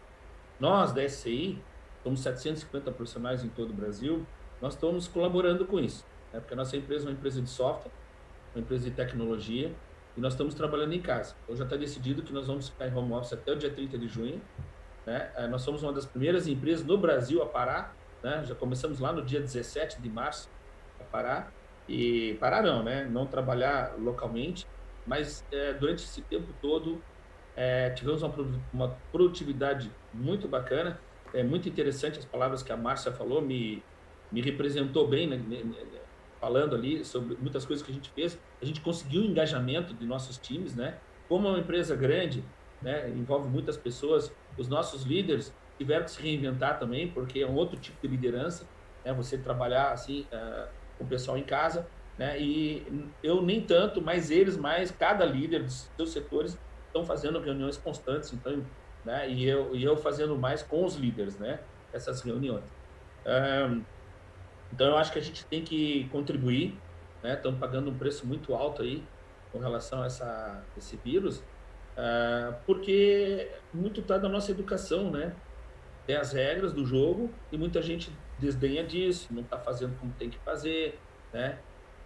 Nós da SCI, somos 750 profissionais em todo o Brasil, nós estamos colaborando com isso, né? Porque a nossa empresa é uma empresa de software, uma empresa de tecnologia, e nós estamos trabalhando em casa. Então já está decidido que nós vamos ficar em home office até o dia 30 de junho. Né? Eh, nós somos uma das primeiras empresas no Brasil a parar, né? já começamos lá no dia 17 de março a parar, e parar não, né? não trabalhar localmente, mas é, durante esse tempo todo é, tivemos uma, uma produtividade muito bacana, é muito interessante as palavras que a Márcia falou, me, me representou bem né, falando ali sobre muitas coisas que a gente fez, a gente conseguiu o engajamento de nossos times, né? Como é uma empresa grande, né, envolve muitas pessoas, os nossos líderes tiveram que se reinventar também, porque é um outro tipo de liderança, né? Você trabalhar assim uh, com o pessoal em casa, né? E eu nem tanto, mas eles mais, cada líder dos seus setores estão fazendo reuniões constantes, então, né? E eu e eu fazendo mais com os líderes, né? Essas reuniões. Um, então, eu acho que a gente tem que contribuir, né? Estamos pagando um preço muito alto aí com relação a essa, esse vírus, uh, porque muito está da nossa educação, né? Tem as regras do jogo e muita gente desdenha disso, não está fazendo como tem que fazer, né?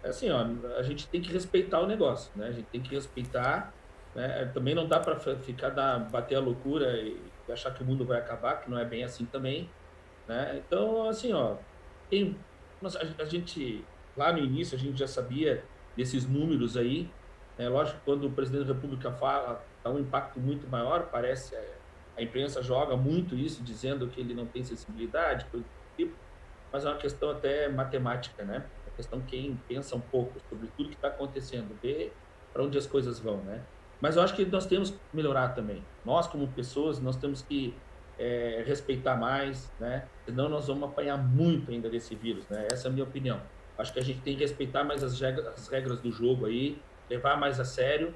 É assim, ó, a gente tem que respeitar o negócio, né? A gente tem que respeitar, né? Também não dá para ficar da bater a loucura e achar que o mundo vai acabar, que não é bem assim também, né? Então, assim, ó, tem a, gente, lá no início, a gente já sabia desses números aí. É lógico que quando o presidente da República fala, dá um impacto muito maior, parece. É, a imprensa joga muito isso, dizendo que ele não tem sensibilidade, tipo, mas é uma questão até matemática, né? É questão quem pensa um pouco sobre tudo que está acontecendo, ver para onde as coisas vão, né? Mas eu acho que nós temos que melhorar também. Nós, como pessoas, nós temos que é, respeitar mais, né? Senão nós vamos apanhar muito ainda desse vírus, né? Essa é a minha opinião. Acho que a gente tem que respeitar mais as regras, as regras do jogo aí, levar mais a sério,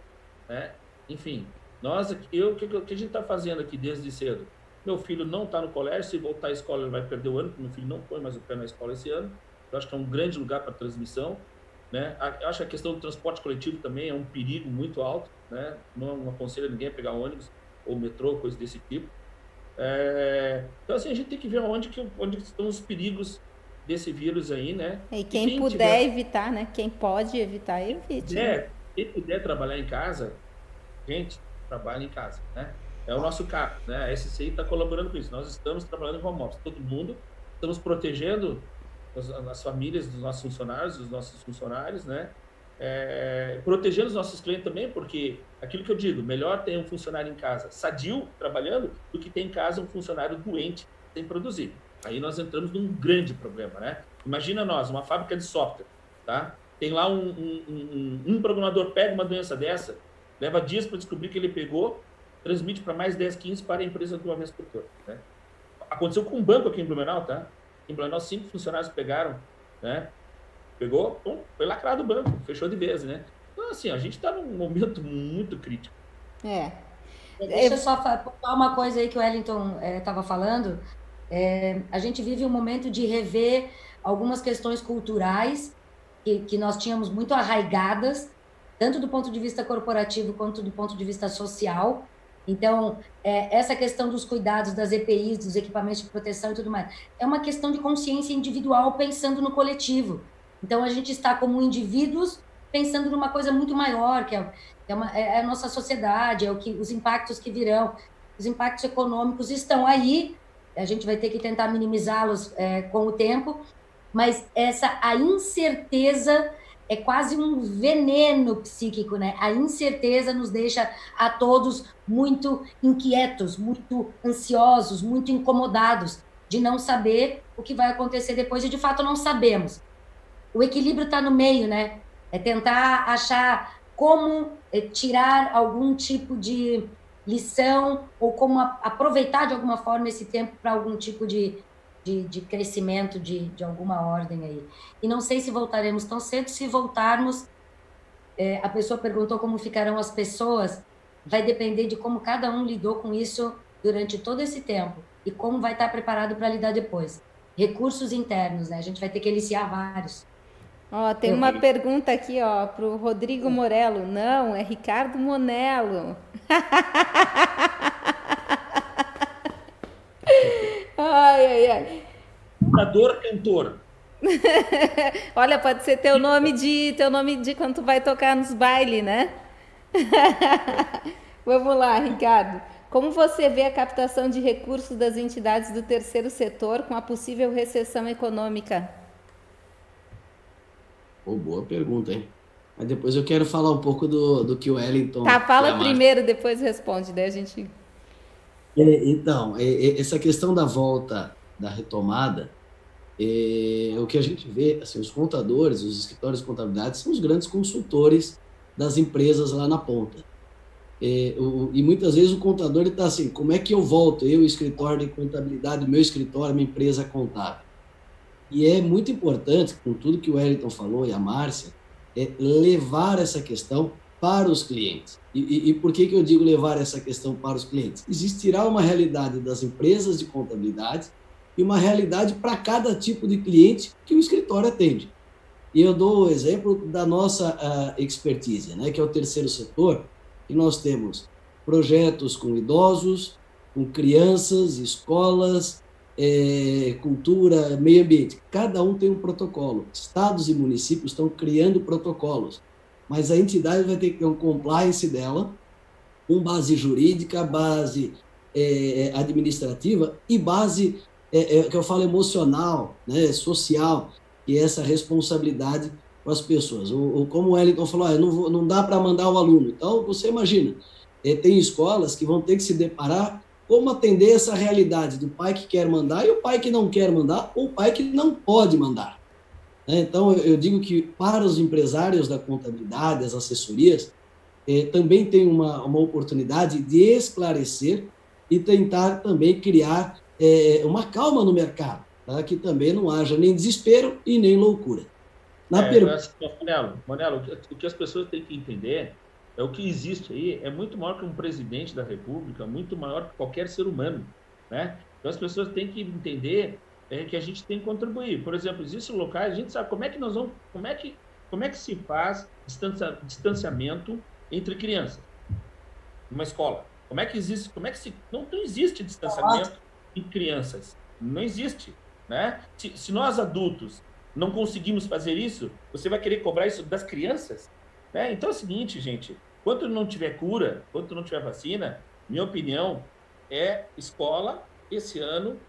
né? Enfim, nós, eu, o que, que a gente está fazendo aqui desde cedo? Meu filho não está no colégio, se voltar à escola ele vai perder o ano, porque meu filho não põe mais o pé na escola esse ano. Eu acho que é um grande lugar para transmissão, né? Eu acho que a questão do transporte coletivo também é um perigo muito alto, né? Não, não aconselho ninguém a pegar ônibus ou metrô, coisa desse tipo. É, então, assim, a gente tem que ver onde, que, onde estão os perigos desse vírus aí, né? E quem, e quem puder tiver... evitar, né? Quem pode evitar, evite. É, né? quem puder trabalhar em casa, gente, trabalha em casa, né? É o nosso caso, né? A SCI está colaborando com isso. Nós estamos trabalhando em home office, todo mundo. Estamos protegendo as, as famílias dos nossos funcionários, dos nossos funcionários, né? é, protegendo os nossos clientes também, porque aquilo que eu digo, melhor ter um funcionário em casa sadio, trabalhando, do que ter em casa um funcionário doente sem produzir. Aí nós entramos num grande problema, né? Imagina nós, uma fábrica de software, tá? Tem lá um, um, um, um programador pega uma doença dessa, leva dias para descobrir que ele pegou, transmite para mais 10, 15 para a empresa de uma vez por toda, né? Aconteceu com um banco aqui em Blumenau, tá? Em Blumenau, cinco funcionários pegaram né? Pegou, pum, foi lacrado o banco, fechou de vez, né? Então, assim, a gente está num momento muito crítico. É. Deixa eu só falar uma coisa aí que o Wellington estava é, falando. É, a gente vive um momento de rever algumas questões culturais que, que nós tínhamos muito arraigadas, tanto do ponto de vista corporativo quanto do ponto de vista social. Então, é, essa questão dos cuidados das EPIs, dos equipamentos de proteção e tudo mais, é uma questão de consciência individual pensando no coletivo. Então, a gente está como indivíduos pensando numa coisa muito maior, que é, é, uma, é, é a nossa sociedade, é o que, os impactos que virão, os impactos econômicos estão aí, a gente vai ter que tentar minimizá-los é, com o tempo, mas essa a incerteza é quase um veneno psíquico, né? A incerteza nos deixa a todos muito inquietos, muito ansiosos, muito incomodados de não saber o que vai acontecer depois e de fato não sabemos. O equilíbrio está no meio, né? É tentar achar como é, tirar algum tipo de lição ou como aproveitar de alguma forma esse tempo para algum tipo de, de, de, crescimento de, de alguma ordem aí. E não sei se voltaremos tão cedo, se voltarmos, é, a pessoa perguntou como ficarão as pessoas, vai depender de como cada um lidou com isso durante todo esse tempo e como vai estar preparado para lidar depois. Recursos internos, né? A gente vai ter que iniciar vários. Ó, tem uma pergunta aqui, ó, pro Rodrigo Morello. Não, é Ricardo Monello. ai, ai, ai. Cantor, cantor. Olha, pode ser teu nome de teu nome de quando tu vai tocar nos bailes, né? Vamos lá, Ricardo. Como você vê a captação de recursos das entidades do terceiro setor com a possível recessão econômica? Oh, boa pergunta, hein? Mas depois eu quero falar um pouco do, do que o Wellington. Tá, fala primeiro, depois responde, daí a gente. É, então, é, é, essa questão da volta, da retomada, é, o que a gente vê, assim, os contadores, os escritórios de contabilidade são os grandes consultores das empresas lá na ponta. É, o, e muitas vezes o contador está assim, como é que eu volto, eu, escritório de contabilidade, meu escritório, minha empresa contábil? E é muito importante, com tudo que o Wellington falou e a Márcia, é levar essa questão para os clientes. E, e, e, por que, que eu digo levar essa questão para os clientes? Existirá uma realidade das empresas de contabilidade e uma realidade para cada tipo de cliente que o escritório atende. E eu dou o exemplo da nossa uh, expertise, né, que é o terceiro setor, e nós temos projetos com idosos, com crianças, escolas, é, cultura, meio ambiente. Cada um tem um protocolo. Estados e municípios estão criando protocolos, mas a entidade vai ter que ter um compliance dela, com base jurídica, base é, administrativa e base é, é, que eu falo emocional, né, social, e é essa responsabilidade com as pessoas. O como o Wellington falou, ah, não, vou, não dá para mandar o aluno. Então, você imagina, é, tem escolas que vão ter que se deparar como atender essa realidade do pai que quer mandar e o pai que não quer mandar, ou o pai que não pode mandar. Né? Então, eu digo que para os empresários da contabilidade, as assessorias, eh, também tem uma, uma oportunidade de esclarecer e tentar também criar eh, uma calma no mercado, tá? que também não haja nem desespero e nem loucura. Na é, pergunta... Manelo, Manelo, o que as pessoas têm que entender é o que existe aí é muito maior que um presidente da República, muito maior que qualquer ser humano, né? Então as pessoas têm que entender é, que a gente tem que contribuir. Por exemplo, existem locais, a gente sabe como é que nós vamos, como é que como é que se faz distancia, distanciamento entre crianças numa escola? Como é que existe? Como é que se não, não existe distanciamento em crianças? Não existe, né? Se, se nós adultos não conseguimos fazer isso, você vai querer cobrar isso das crianças? Né? Então é o seguinte, gente, Enquanto não tiver cura, enquanto não tiver vacina, minha opinião é escola esse ano.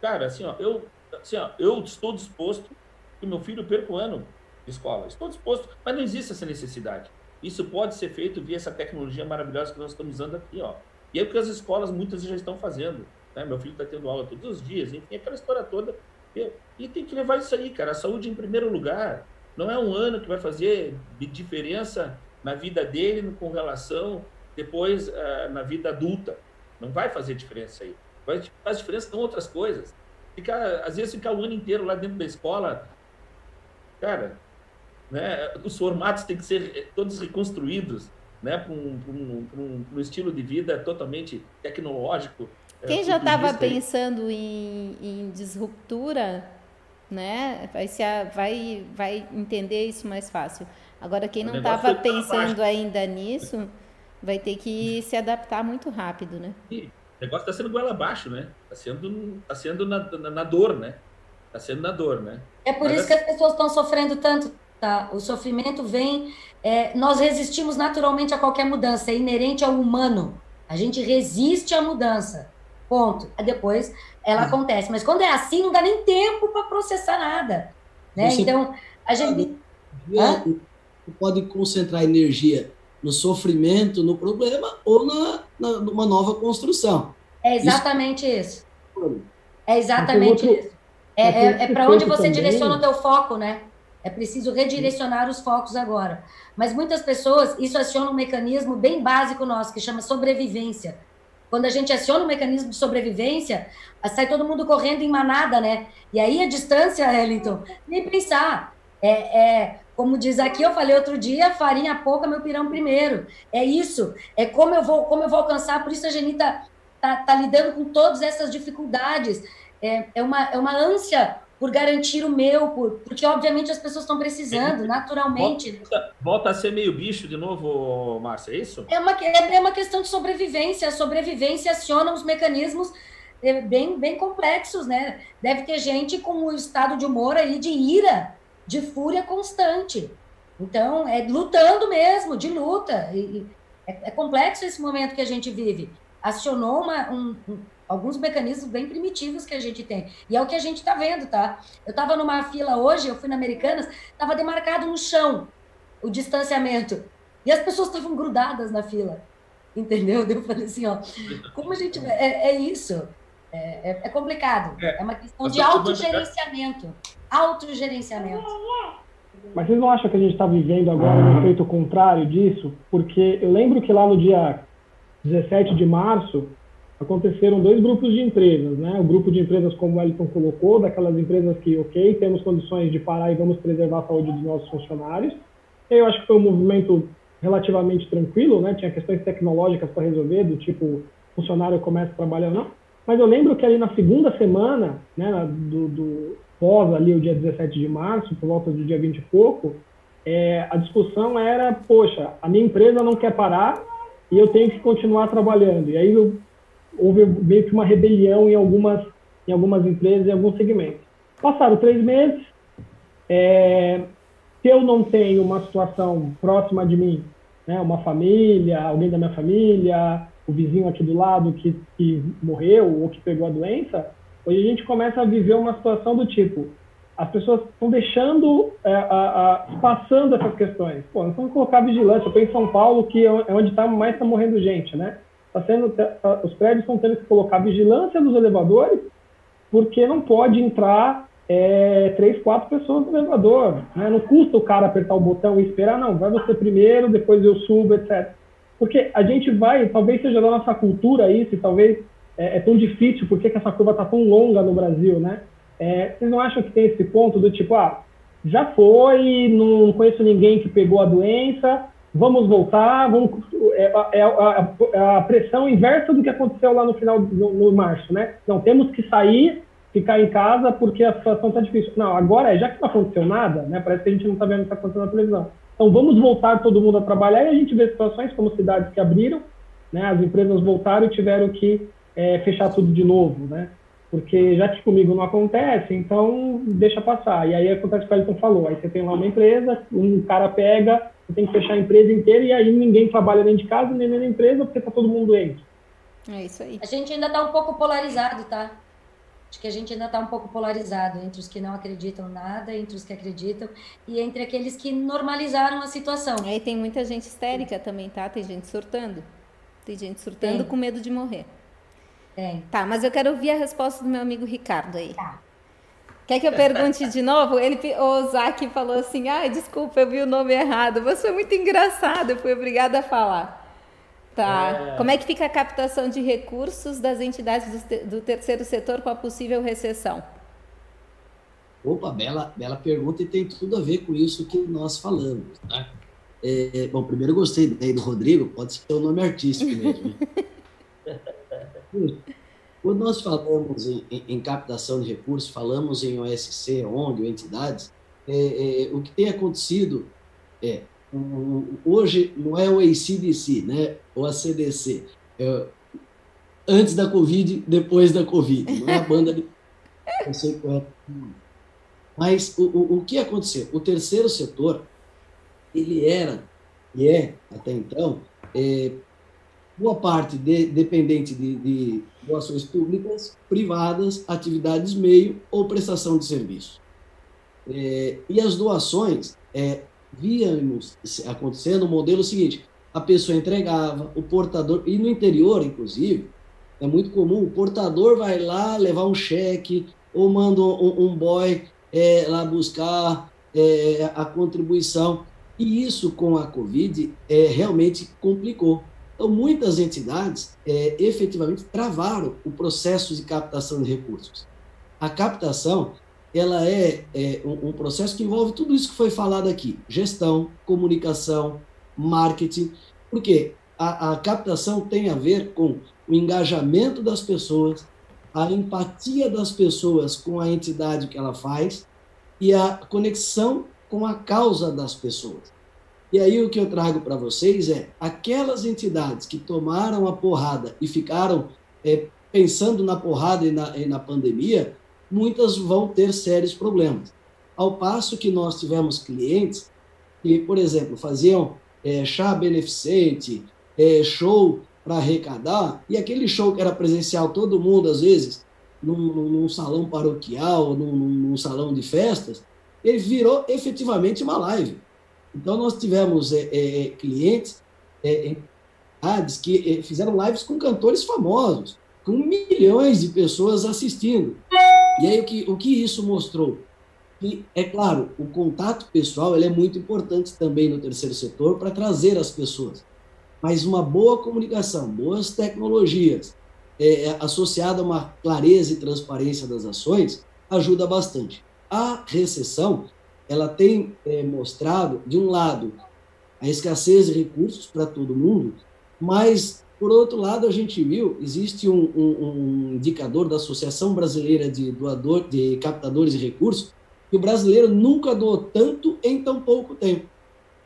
Cara, assim, ó, eu, assim, ó, eu estou disposto que meu filho perca o ano de escola. Estou disposto, mas não existe essa necessidade. Isso pode ser feito via essa tecnologia maravilhosa que nós estamos usando aqui, ó. E é porque as escolas muitas já estão fazendo. Né? Meu filho está tendo aula todos os dias, enfim, aquela história toda. E, e tem que levar isso aí, cara. A saúde em primeiro lugar. Não é um ano que vai fazer diferença na vida dele com relação depois uh, na vida adulta. Não vai fazer diferença aí. Vai, faz diferença em outras coisas. Ficar, às vezes ficar o ano inteiro lá dentro da escola cara, né? Os formatos têm que ser todos reconstruídos, né? Para um, um, um, um, estilo de vida totalmente tecnológico. É, Quem já estava pensando em, em disruptura, né? Vai, se, vai, vai entender isso mais fácil. Agora, quem não estava pensando ainda nisso, vai ter que se adaptar muito rápido, né? O negócio está sendo goela abaixo, né? Está sendo, tá sendo na, na, na dor, né? Está sendo na dor, né? É por Mas isso que as pessoas estão sofrendo tanto, tá? O sofrimento vem. É, nós resistimos naturalmente a qualquer mudança, é inerente ao humano. A gente resiste à mudança. Ponto. Depois ela acontece. Mas quando é assim, não dá nem tempo para processar nada. Né? Você então, a gente. Pode concentrar energia no sofrimento, no problema, ou na, na numa nova construção. É exatamente isso. isso. É exatamente isso. É, é, é para onde você também... direciona o teu foco, né? É preciso redirecionar os focos agora. Mas muitas pessoas, isso aciona um mecanismo bem básico nosso, que chama sobrevivência. Quando a gente aciona o um mecanismo de sobrevivência, sai todo mundo correndo em manada, né? E aí a distância, Wellington, nem pensar. É, é, como diz aqui, eu falei outro dia, farinha pouca, meu pirão primeiro. É isso. É como eu vou, como eu vou alcançar. Por isso a Geni tá, tá, tá lidando com todas essas dificuldades é, é, uma, é uma ânsia por garantir o meu, por, porque obviamente as pessoas estão precisando, naturalmente. Volta, volta, a ser meio bicho de novo, Márcia, é isso? É uma, é, é uma questão de sobrevivência. A sobrevivência aciona os mecanismos é, bem, bem complexos, né? Deve ter gente com o estado de humor aí de ira, de fúria constante. Então, é lutando mesmo, de luta. E, é, é complexo esse momento que a gente vive. Acionou uma, um, um alguns mecanismos bem primitivos que a gente tem. E é o que a gente está vendo, tá? Eu estava numa fila hoje, eu fui na Americanas, estava demarcado no chão o distanciamento. E as pessoas estavam grudadas na fila. Entendeu? Eu falei assim, ó, como a gente. É, é isso. É, é, é complicado. É, é uma questão de autogerenciamento. Autogerenciamento. Mas vocês não acham que a gente está vivendo agora um efeito contrário disso? Porque eu lembro que lá no dia 17 de março, aconteceram dois grupos de empresas, né? O grupo de empresas, como o Elton colocou, daquelas empresas que, ok, temos condições de parar e vamos preservar a saúde dos nossos funcionários. Eu acho que foi um movimento relativamente tranquilo, né? Tinha questões tecnológicas para resolver, do tipo funcionário começa a trabalhar ou não. Mas eu lembro que ali na segunda semana, né, do, do pós ali o dia 17 de março, por volta do dia 20 e pouco, é, a discussão era, poxa, a minha empresa não quer parar e eu tenho que continuar trabalhando. E aí eu houve meio que uma rebelião em algumas, em algumas empresas, em alguns segmentos. Passaram três meses, é, se eu não tenho uma situação próxima de mim, né, uma família, alguém da minha família, o vizinho aqui do lado que, que morreu ou que pegou a doença, hoje a gente começa a viver uma situação do tipo, as pessoas estão deixando, é, a, a, passando essas questões. Pô, nós vamos colocar vigilância. Eu estou em São Paulo, que é onde tá, mais está morrendo gente, né? tá sendo, tá, os prédios estão tendo que colocar vigilância nos elevadores, porque não pode entrar é, três, quatro pessoas no elevador. Né? Não custa o cara apertar o botão e esperar, não, vai você primeiro, depois eu subo, etc. Porque a gente vai, talvez seja da nossa cultura isso, e talvez é, é tão difícil, porque que essa curva está tão longa no Brasil, né? É, vocês não acham que tem esse ponto do tipo, ah, já foi, não conheço ninguém que pegou a doença, vamos voltar, vamos, é, é, a, a, pressão inversa do que aconteceu lá no final, no, no, março, né? Não, temos que sair, ficar em casa porque a situação está difícil. Não, agora, já que não aconteceu nada, né? Parece que a gente não está vendo o que está acontecendo na televisão. Então, vamos voltar todo mundo a trabalhar e a gente vê situações como cidades que abriram, né? As empresas voltaram e tiveram que é, fechar tudo de novo, né? Porque já que comigo não acontece, então deixa passar. E aí acontece o que o Elton falou. Aí você tem lá uma empresa, um cara pega, você tem que fechar a empresa inteira e aí ninguém trabalha dentro de casa, nem na empresa, porque está todo mundo doente. É isso aí. A gente ainda está um pouco polarizado, tá? Acho que a gente ainda está um pouco polarizado entre os que não acreditam nada, entre os que acreditam e entre aqueles que normalizaram a situação. E aí tem muita gente histérica também, tá? Tem gente surtando. Tem gente surtando tem. com medo de morrer. Tem. Tá, mas eu quero ouvir a resposta do meu amigo Ricardo aí. Tá. Quer que eu pergunte de novo? Ele, o Zac falou assim: ai, ah, desculpa, eu vi o nome errado. Você foi muito engraçado, eu fui obrigada a falar. Tá. É. Como é que fica a captação de recursos das entidades do, do terceiro setor com a possível recessão? Opa, bela, bela pergunta e tem tudo a ver com isso que nós falamos. Né? É, bom, primeiro eu gostei do Rodrigo, pode ser o nome artístico mesmo. Quando nós falamos em, em, em, captação de recursos, falamos em OSC, ONG, ou entidades, é, é, o que tem acontecido é, um, hoje não é o ACDC, né, ou a CDC, é, antes da Covid, depois da Covid, não é a banda de... Mas o, o, o que aconteceu? O terceiro setor, ele era, e é até então, é, boa parte de, dependente de, de doações públicas, privadas, atividades meio ou prestação de serviço. É, e as doações, é, víamos acontecendo o modelo seguinte, a pessoa entregava, o portador, e no interior, inclusive, é muito comum, o portador vai lá levar um cheque, ou manda um, um boy é, lá buscar é, a contribuição. E isso com a Covid é, realmente complicou. Então, muitas entidades é, efetivamente travaram o processo de captação de recursos. A captação ela é, é um, um, processo que envolve tudo isso que foi falado aqui: gestão, comunicação, marketing, porque a, a captação tem a ver com o engajamento das pessoas, a empatia das pessoas com a entidade que ela faz e a conexão com a causa das pessoas. E aí o que eu trago para vocês é aquelas entidades que tomaram a porrada e ficaram é, pensando na porrada e na, e na pandemia, muitas vão ter sérios problemas. Ao passo que nós tivemos clientes que, por exemplo, faziam é, chá beneficente, é, show para arrecadar, e aquele show que era presencial, todo mundo, às vezes, num, num salão paroquial, num, num salão de festas, ele virou efetivamente uma live então, nós tivemos é, é, é clientes é, que é, fizeram lives com cantores famosos, com milhões de pessoas assistindo. E aí, o que, o que isso mostrou? Que, é claro, o contato pessoal ele é muito importante também no terceiro setor para trazer as pessoas. Mas uma boa comunicação, boas tecnologias, é, associada a uma clareza e transparência das ações, ajuda bastante. A recessão ela tem é, mostrado, de um lado, a escassez de recursos para todo mundo, mas, por outro lado, a gente viu, existe um, um, um indicador da Associação Brasileira de, Doador, de Captadores de Recursos, que o brasileiro nunca doou tanto em tão pouco tempo.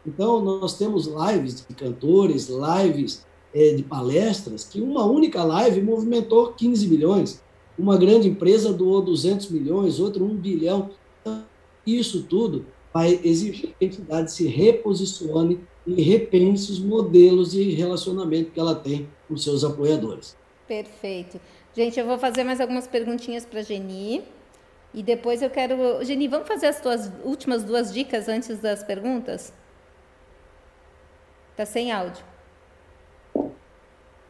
Então, nós temos lives de cantores, lives é, de palestras, que uma única live movimentou 15 milhões. Uma grande empresa doou 200 milhões, outra 1 bilhão. Isso tudo vai exigir que a entidade se reposicione e repense os modelos de relacionamento que ela tem com seus apoiadores. Perfeito. Gente, eu vou fazer mais algumas perguntinhas para a Geni. E depois eu quero. Geni, vamos fazer as tuas últimas duas dicas antes das perguntas? Tá sem áudio. Vamos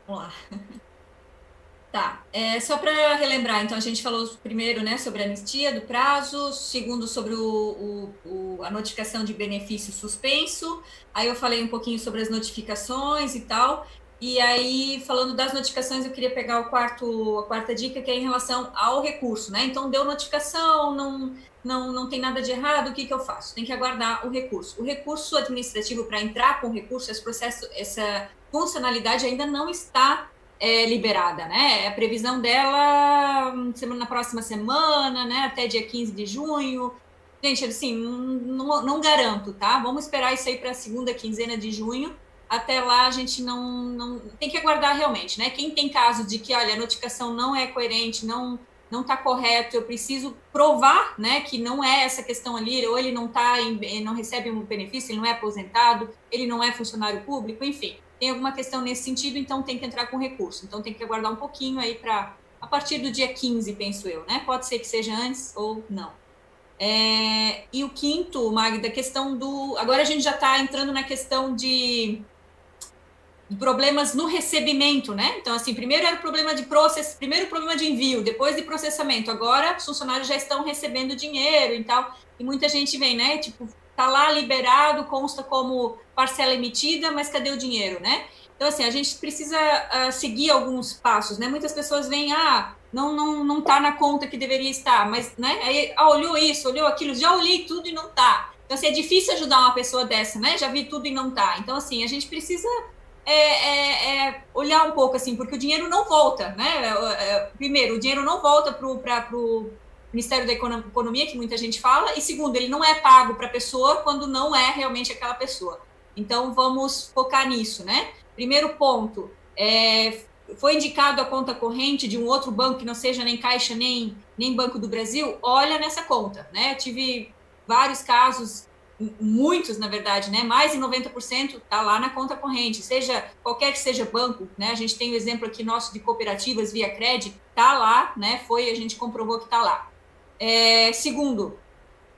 lá. Tá, é, só para relembrar, então a gente falou primeiro né, sobre a anistia do prazo, segundo sobre o, o, o, a notificação de benefício suspenso, aí eu falei um pouquinho sobre as notificações e tal, e aí falando das notificações eu queria pegar o quarto, a quarta dica que é em relação ao recurso, né? Então deu notificação, não, não, não tem nada de errado, o que, que eu faço? Tem que aguardar o recurso. O recurso administrativo para entrar com o recurso, esse processo, essa funcionalidade ainda não está é, liberada, né? A previsão dela semana, na próxima semana, né? Até dia 15 de junho. Gente, assim, não, não garanto, tá? Vamos esperar isso aí para a segunda quinzena de junho. Até lá a gente não, não tem que aguardar realmente, né? Quem tem caso de que, olha, a notificação não é coerente, não não está correto, eu preciso provar, né, que não é essa questão ali, ou ele não tá em, não recebe um benefício, ele não é aposentado, ele não é funcionário público, enfim tem alguma questão nesse sentido, então tem que entrar com recurso. Então tem que aguardar um pouquinho aí para a partir do dia 15, penso eu, né? Pode ser que seja antes ou não. É, e o quinto, Magda, questão do. Agora a gente já está entrando na questão de, problemas no recebimento, né? Então, assim, primeiro era o problema de processo, primeiro problema de envio, depois de processamento. Agora os funcionários já estão recebendo dinheiro e tal. E muita gente vem, né? Tipo, tá lá liberado, consta como parcela emitida, mas cadê o dinheiro, né? Então, assim, a gente precisa uh, seguir alguns passos, né? Muitas pessoas veem, ah, não não não está na conta que deveria estar, mas né? Aí ah, olhou isso, olhou aquilo, já olhei tudo e não está. Então assim, é difícil ajudar uma pessoa dessa, né? Já vi tudo e não está. Então assim, a gente precisa é, é, é, olhar um pouco assim, porque o dinheiro não volta, né? É, é, primeiro, o dinheiro não volta para o Ministério da Economia, que muita gente fala, e segundo, ele não é pago para a pessoa quando não é realmente aquela pessoa. Então, vamos focar nisso, né? Primeiro ponto, é, foi indicado a conta corrente de um outro banco que não seja nem Caixa nem, nem Banco do Brasil, olha nessa conta, né? Eu tive vários casos muitos, na verdade, né? Mais de 90% está lá na conta corrente, seja qualquer que seja banco, né? A gente tem o exemplo aqui nosso de cooperativas via crédito, tá lá, né? Foi, a gente comprovou que está lá. É, segundo,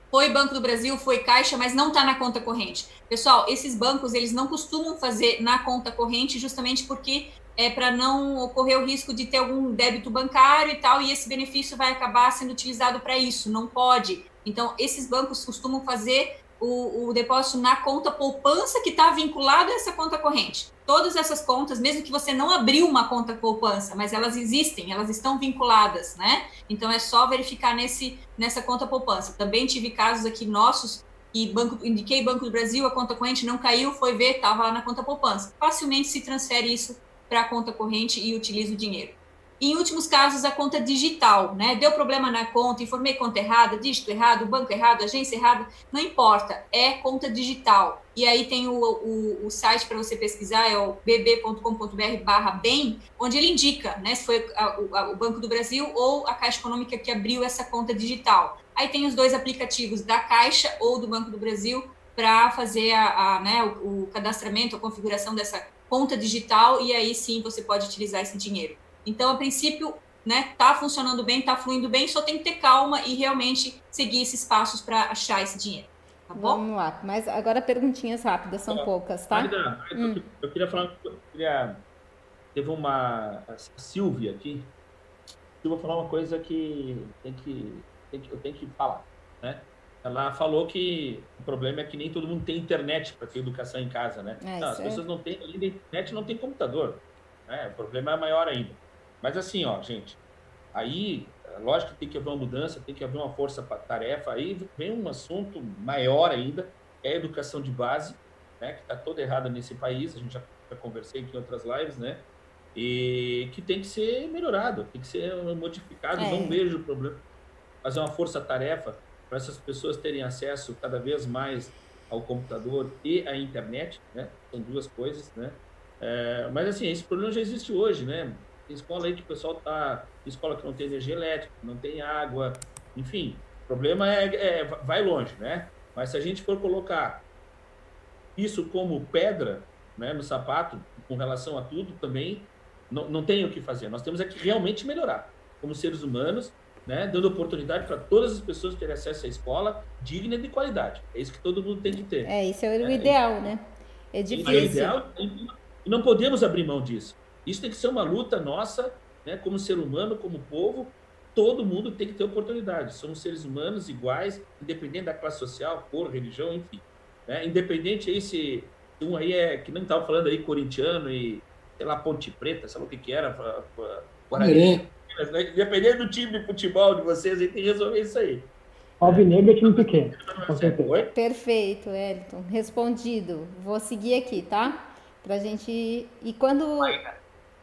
foi Banco do Brasil, foi Caixa, mas não está na conta corrente. Pessoal, esses bancos eles não costumam fazer na conta corrente, justamente porque é para não ocorrer o risco de ter algum débito bancário e tal, e esse benefício vai acabar sendo utilizado para isso. Não pode. Então, esses bancos costumam fazer o, o depósito na conta poupança que está vinculada a essa conta corrente. Todas essas contas, mesmo que você não abriu uma conta poupança, mas elas existem, elas estão vinculadas, né? Então é só verificar nesse, nessa conta poupança. Também tive casos aqui nossos e banco, indiquei Banco do Brasil, a conta corrente não caiu, foi ver, estava lá na conta poupança. Facilmente se transfere isso para a conta corrente e utiliza o dinheiro. Em últimos casos, a conta digital, né? Deu problema na conta, informei conta errada, dígito errado, banco errado, agência errada, não importa, é conta digital. E aí tem o, o, o site para você pesquisar, é o bb.com.br barra bem, onde ele indica, né? Se foi a, a, o Banco do Brasil ou a Caixa Econômica que abriu essa conta digital. Aí tem os dois aplicativos da Caixa ou do Banco do Brasil para fazer a, a né, o, o cadastramento, a configuração dessa conta digital, e aí sim você pode utilizar esse dinheiro. Então, a princípio, né, tá funcionando bem, tá fluindo bem, só tem que ter calma e realmente seguir esses passos para achar esse dinheiro. Tá bom? Vamos lá, mas agora perguntinhas rápidas, são poucas, tá? Magda, hum. eu queria falar, eu queria, teve uma, a Silvia aqui, eu vou falar uma coisa que tem que, tem que eu tenho que falar, né? Ela falou que o problema é que nem todo mundo tem internet para ter educação em casa, né? É, não, as pessoas é. não têm, além da internet, não tem computador. Né? O problema é maior ainda. Mas assim, ó, gente, aí, lógico que tem que haver uma mudança, tem que haver uma força-tarefa, aí vem um assunto maior ainda, é a educação de base, né, que está toda errada nesse país, a gente já, já conversei aqui em outras lives, né, e que tem que ser melhorado, tem que ser modificado, é. não vejo problema. Fazer uma força-tarefa para essas pessoas terem acesso cada vez mais ao computador e à internet, né, são duas coisas, né, é, mas assim, esse problema já existe hoje, né, tem escola aí que o pessoal tá. Escola que não tem energia elétrica, não tem água, enfim. O problema é, é vai longe, né? Mas se a gente for colocar isso como pedra né, no sapato com relação a tudo, também não, não tem o que fazer. Nós temos é que realmente melhorar como seres humanos, né, dando oportunidade para todas as pessoas terem acesso à escola digna e de qualidade. É isso que todo mundo tem que ter. É, isso é o é, ideal, né? É difícil. É ideal, e não podemos abrir mão disso. Isso tem que ser uma luta nossa, né, como ser humano, como povo. Todo mundo tem que ter oportunidade. Somos seres humanos iguais, independente da classe social, cor, religião, enfim. Né? Independente aí se um aí é, que não estava falando aí, corintiano e, sei lá, Ponte Preta, sabe o que que era? Guarani. Independente do time de futebol de vocês, aí tem que resolver isso aí. Alvinegro é time pequeno. Perfeito, Elton. Respondido. Vou seguir aqui, tá? Pra gente. E quando.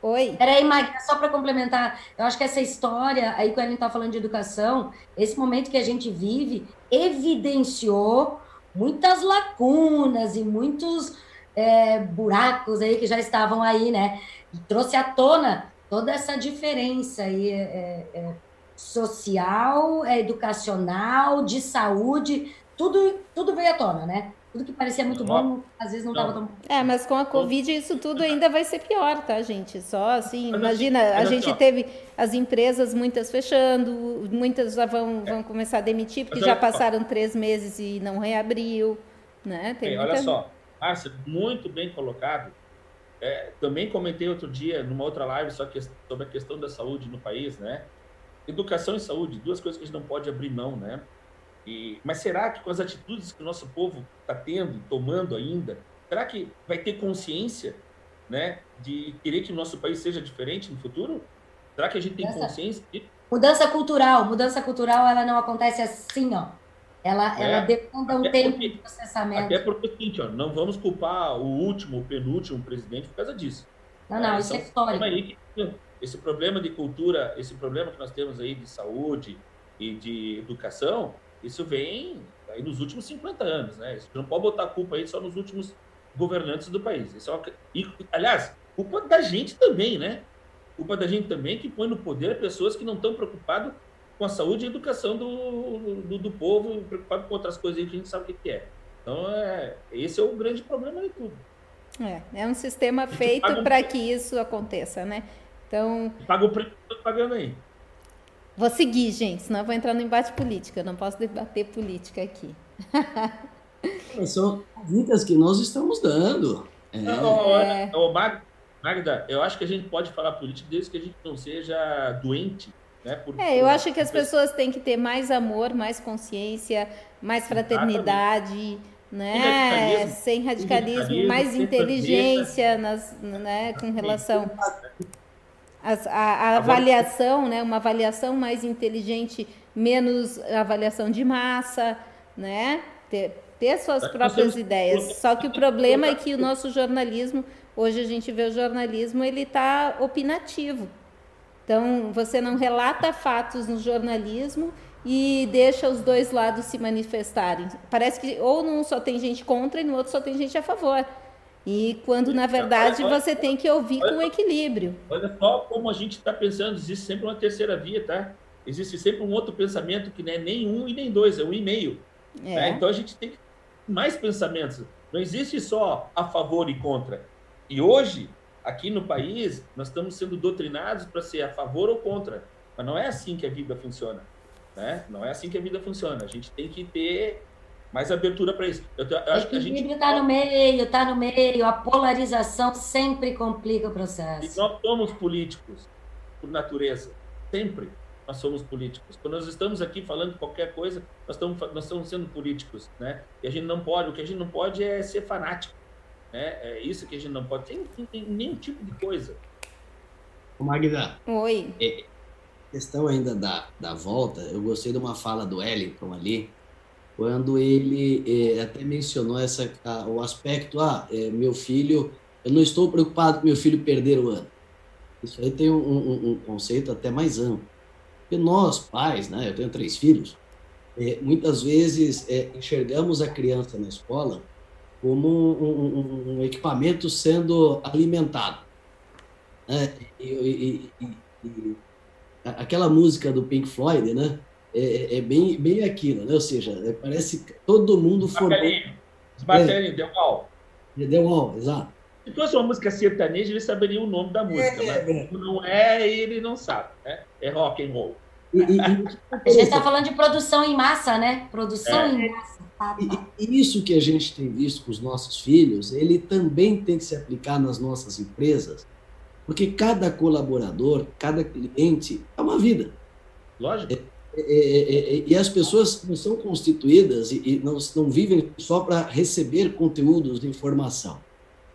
Oi. Peraí, Magda, só para complementar, eu acho que essa história, aí quando a gente está falando de educação, esse momento que a gente vive evidenciou muitas lacunas e muitos é, buracos aí que já estavam aí, né? E trouxe à tona toda essa diferença aí, é, é, social, é, educacional, de saúde, tudo, tudo veio à tona, né? Tudo que parecia muito bom, às vezes não estava tão É, mas com a Covid isso tudo ainda vai ser pior, tá, gente? Só assim, mas assim, imagina, assim, a gente teve as empresas muitas fechando, muitas já vão, é. vão começar a demitir, porque já passaram três meses e não reabriu, né? Tem muita... Olha só, Márcia, muito bem colocado. É, também comentei outro dia, numa outra live, só que sobre a questão da saúde no país, né? Educação e saúde, duas coisas que a gente não pode abrir mão, né? E, mas será que com as atitudes que o nosso povo está tendo, tomando ainda, será que vai ter consciência né, de querer que o nosso país seja diferente no futuro? Será que a gente tem mudança, consciência disso? Mudança cultural. Mudança cultural, ela não acontece assim, ó. Ela, é, ela demanda um tempo porque, de processamento. Até porque é o seguinte, ó, não vamos culpar o último, o penúltimo presidente por causa disso. Não, não, é, isso é então, é histórico. esse problema de cultura, esse problema que nós temos aí de saúde e de educação, isso vem aí nos últimos 50 anos, né? Você não pode botar a culpa aí só nos últimos governantes do país. Isso é uma... e, aliás, culpa da gente também, né? Culpa da gente também que põe no poder pessoas que não estão preocupadas com a saúde e a educação do, do, do povo, preocupado com outras coisas aí que a gente sabe o que, é. Então, é, esse é o grande problema de tudo. É, é um sistema feito um... para que isso aconteça, né? Então. Paga o preço que pagando aí. Vou seguir, gente, senão eu vou entrar no embate político. Eu não posso debater política aqui. São dicas que nós estamos dando. É. É. Magda, Magda, eu acho que a gente pode falar política desde que a gente não seja doente. Né, por, é, eu acho que as pessoas têm que ter mais amor, mais consciência, mais fraternidade, né? Sem radicalismo, radicalismo mais inteligência nas, né, com relação a, a, avaliação, né, uma avaliação mais inteligente, menos avaliação de massa, né, ter, ter suas próprias ideias. Só que o problema é que o nosso jornalismo, hoje a gente vê o jornalismo, ele está opinativo. Então, você não relata fatos no jornalismo e deixa os dois lados se manifestarem. Parece que ou num só tem gente contra e no outro só tem gente a favor. E quando, na verdade, você tem que ouvir com equilíbrio. Olha só como a gente está pensando, existe sempre uma terceira via, tá? Existe sempre um outro pensamento que não é nem um e nem dois, é um e meio. É. Né? Então a gente tem mais pensamentos. Não existe só a favor e contra. E hoje, aqui no país, nós estamos sendo doutrinados para ser a favor ou contra. Mas não é assim que a vida funciona. Né? Não é assim que a vida funciona. A gente tem que ter mais abertura para isso. Eu, eu acho que a gente está no meio, está no meio. A polarização sempre complica o processo. E nós somos políticos por natureza, sempre nós somos políticos. Quando nós estamos aqui falando qualquer coisa, nós estamos nós estamos sendo políticos, né? E a gente não pode, o que a gente não pode é ser fanático, né? É isso que a gente não pode. Tem, tem, tem nenhum tipo de coisa. Magda. Oi. É, questão ainda da, da volta, eu gostei de uma fala do Wellington ali, quando ele é, até mencionou essa, a, o aspecto, ah, é, meu filho, eu não estou preocupado com meu filho perder o ano. Isso aí tem um, um, um conceito até mais amplo. Porque nós, pais, né, eu tenho três filhos, é, muitas vezes é, enxergamos a criança na escola como um, um equipamento sendo alimentado. Né? E, e, e, e, aquela música do Pink Floyd, né? É, é, é, bem, bem aquilo, né? Ou seja, é, parece que todo mundo formou... Os batelinhos, deu mal. Deu mal, exato. Se fosse uma música sertaneja, ele saberia o nome da música, é, mas é. não é, ele não sabe, né? É rock and roll. E, e, a gente está falando de produção em massa, né? Produção é. em massa. Tá, tá. E, isso que a gente tem visto com os nossos filhos, ele também tem que se aplicar nas nossas empresas, porque cada colaborador, cada cliente é uma vida. Lógico. É, é, é, é, e as pessoas não são constituídas e, e não, não vivem só para receber conteúdos de informação.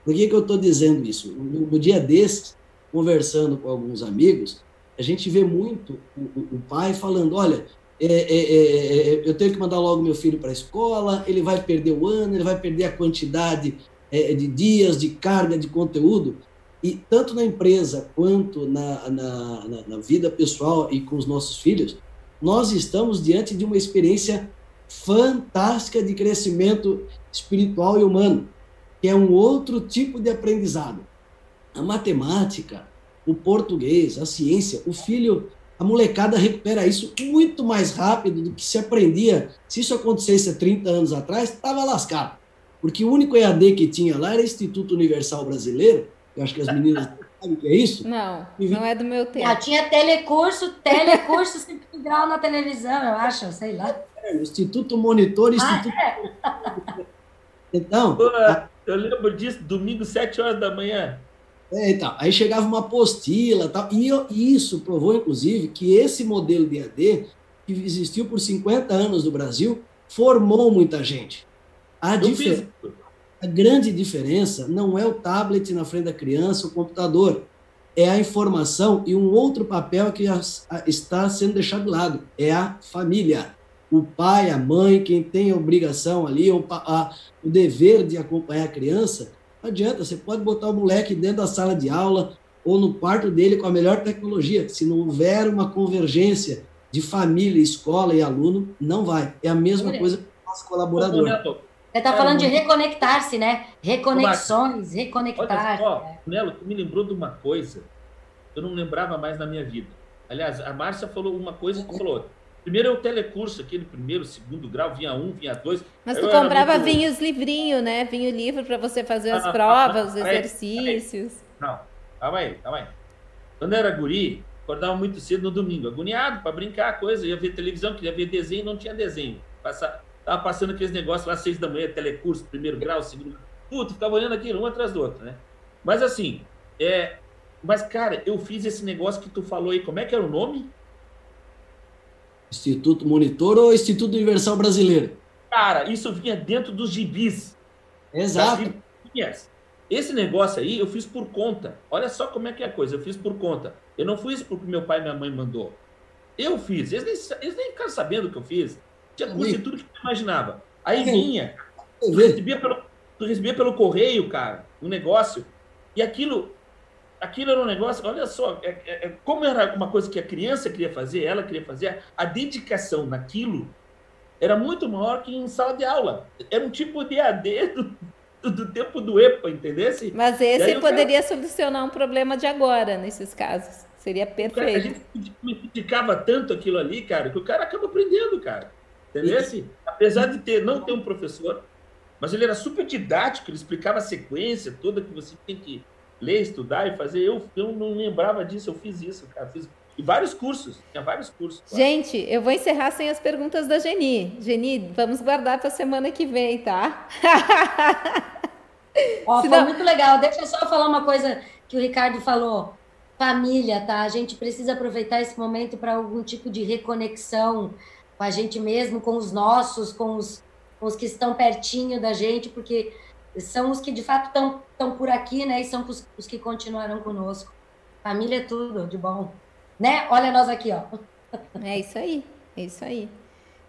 Por que, que eu estou dizendo isso? No, no, dia desses, conversando com alguns amigos, a gente vê muito o, o pai falando: olha, é, é, é, eu tenho que mandar logo meu filho para a escola, ele vai perder o ano, ele vai perder a quantidade de dias de carga de conteúdo. E tanto na empresa quanto na, na, na vida pessoal e com os nossos filhos, nós estamos diante de uma experiência fantástica de crescimento espiritual e humano, que é um outro tipo de aprendizado. A matemática, o português, a ciência, o filho, a molecada recupera isso muito mais rápido do que se aprendia. Se isso acontecesse há 30 anos atrás, estava lascado. Porque o único EAD que tinha lá era Instituto Universal Brasileiro, eu acho que as meninas Sabe o que é isso? Não, não é do meu tempo. Já tinha telecurso, telecurso 5 grau na televisão, eu acho, sei lá. É, Instituto Monitor, ah, Instituto... É? Então... eu lembro disso, domingo, 7 horas da manhã. É, então, aí chegava uma apostila tal, e, e isso provou, inclusive, que esse modelo de AD, que existiu por 50 anos no Brasil, formou muita gente. A diferença a grande diferença não é o tablet na frente da criança, o computador. é a informação e um outro papel que está sendo deixado de lado, é a família. O pai, a mãe, quem tem a obrigação ali, o, a, o dever de acompanhar a criança, não adianta, você pode botar o moleque dentro da sala de aula ou no quarto dele com a melhor tecnologia. Se não houver uma convergência de família, escola e aluno, não vai. É a mesma coisa com o nosso colaborador. Você está falando de reconectar-se, né? Reconexões, reconectar. Olha só, Nelo, tu me lembrou de uma coisa que eu não lembrava mais na minha vida. Aliás, a Márcia falou uma coisa que falou outra. Primeiro é o telecurso, aquele primeiro, segundo grau, vinha um, vinha dois. Mas tu comprava muito... vinho os livrinhos, né? Vinho livro para você fazer as ah, provas, ah, os exercícios. Não, calma aí, calma aí. Quando eu era guri, acordava muito cedo no domingo, agoniado para brincar, coisa, ia ver televisão, queria ver desenho, não tinha desenho. Passa, tava passando aqueles negócios lá, seis da manhã, telecurso, primeiro grau, segundo grau. Puta, ficava olhando aquilo, um atrás do outro, né? Mas assim, é... Mas, cara, eu fiz esse negócio que tu falou aí, como é que era o nome? Instituto Monitor ou Instituto Universal Brasileiro? Cara, isso vinha dentro dos gibis. Exato. Esse negócio aí eu fiz por conta. Olha só como é que é a coisa. Eu fiz por conta. Eu não fiz porque meu pai e minha mãe mandou. Eu fiz. Eles nem, eles nem ficaram sabendo o que eu fiz. Tinha curso de tudo que eu imaginava. Aí vinha. Tu recebia, pelo, tu recebia pelo correio, cara, um negócio. E aquilo aquilo era um negócio, olha só, é, é, é, como era uma coisa que a criança queria fazer, ela queria fazer, a dedicação naquilo era muito maior que em sala de aula. Era um tipo de AD do, do, do tempo do EPA, entendesse? Mas esse poderia cara... solucionar um problema de agora, nesses casos. Seria perfeito. Cara, a gente criticava tanto aquilo ali, cara, que o cara acaba aprendendo, cara. Entendesse? Apesar de ter, não ter um professor, mas ele era super didático, ele explicava a sequência toda que você tem que ler, estudar e fazer. Eu, eu não lembrava disso, eu fiz isso, cara. Fiz e vários cursos, tinha vários cursos. Claro. Gente, eu vou encerrar sem as perguntas da Geni. Geni, vamos guardar para semana que vem, tá? Ó, Senão... Foi muito legal. Deixa eu só falar uma coisa que o Ricardo falou. Família, tá? A gente precisa aproveitar esse momento para algum tipo de reconexão com a gente mesmo, com os nossos, com os, com os que estão pertinho da gente, porque são os que de fato estão por aqui, né? E são os, os que continuarão conosco. Família é tudo de bom. Né? Olha nós aqui, ó. É isso aí, é isso aí.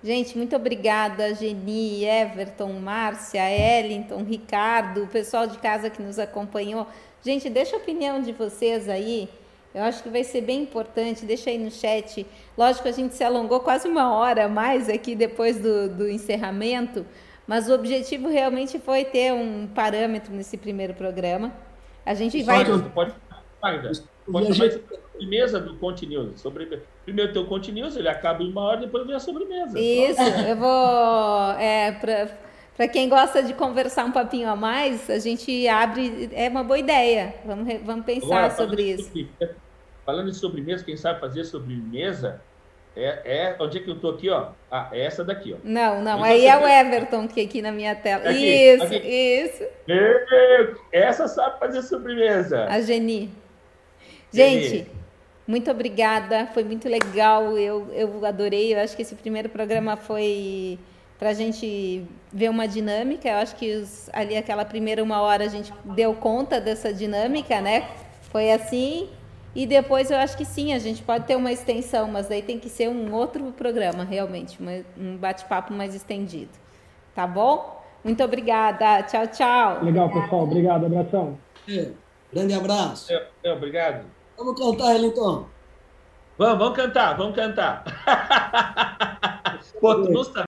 Gente, muito obrigada, Geni, Everton, Márcia, Ellington, Ricardo, o pessoal de casa que nos acompanhou. Gente, deixa a opinião de vocês aí. Eu acho que vai ser bem importante. Deixa aí no chat. Lógico, a gente se alongou quase uma hora a mais aqui depois do, do encerramento, mas o objetivo realmente foi ter um parâmetro nesse primeiro programa. A gente vai. Pode, pode, pode chamar isso sobremesa do Continuous. Sobre... Primeiro tem o Continuous, ele acaba em uma hora, depois vem a sobremesa. Isso, eu vou. É, para quem gosta de conversar um papinho a mais, a gente abre. É uma boa ideia. Vamos, vamos pensar Agora, sobre isso. Falando de sobremesa, quem sabe fazer sobremesa é, é, onde é que eu tô aqui, ó? Ah, é essa daqui, ó. Não, não, aí é o Everton que é aqui na minha tela. Aqui, isso, aqui. isso. Essa sabe fazer sobremesa. A Geni. Gente, Geni. muito obrigada, foi muito legal, eu, eu adorei, eu acho que esse primeiro programa foi para a gente ver uma dinâmica, eu acho que os, ali aquela primeira uma hora a gente deu conta dessa dinâmica, né? Foi assim, e depois eu acho que sim, a gente pode ter uma extensão, mas daí tem que ser um outro programa, realmente, uma, um bate-papo mais estendido. Tá bom? Muito obrigada. Tchau, tchau. Legal, pessoal. Obrigado. Abração. É, grande abraço. É, é, obrigado. Vamos cantar, Elton. Vamos, vamos cantar, vamos cantar. Pô, tu não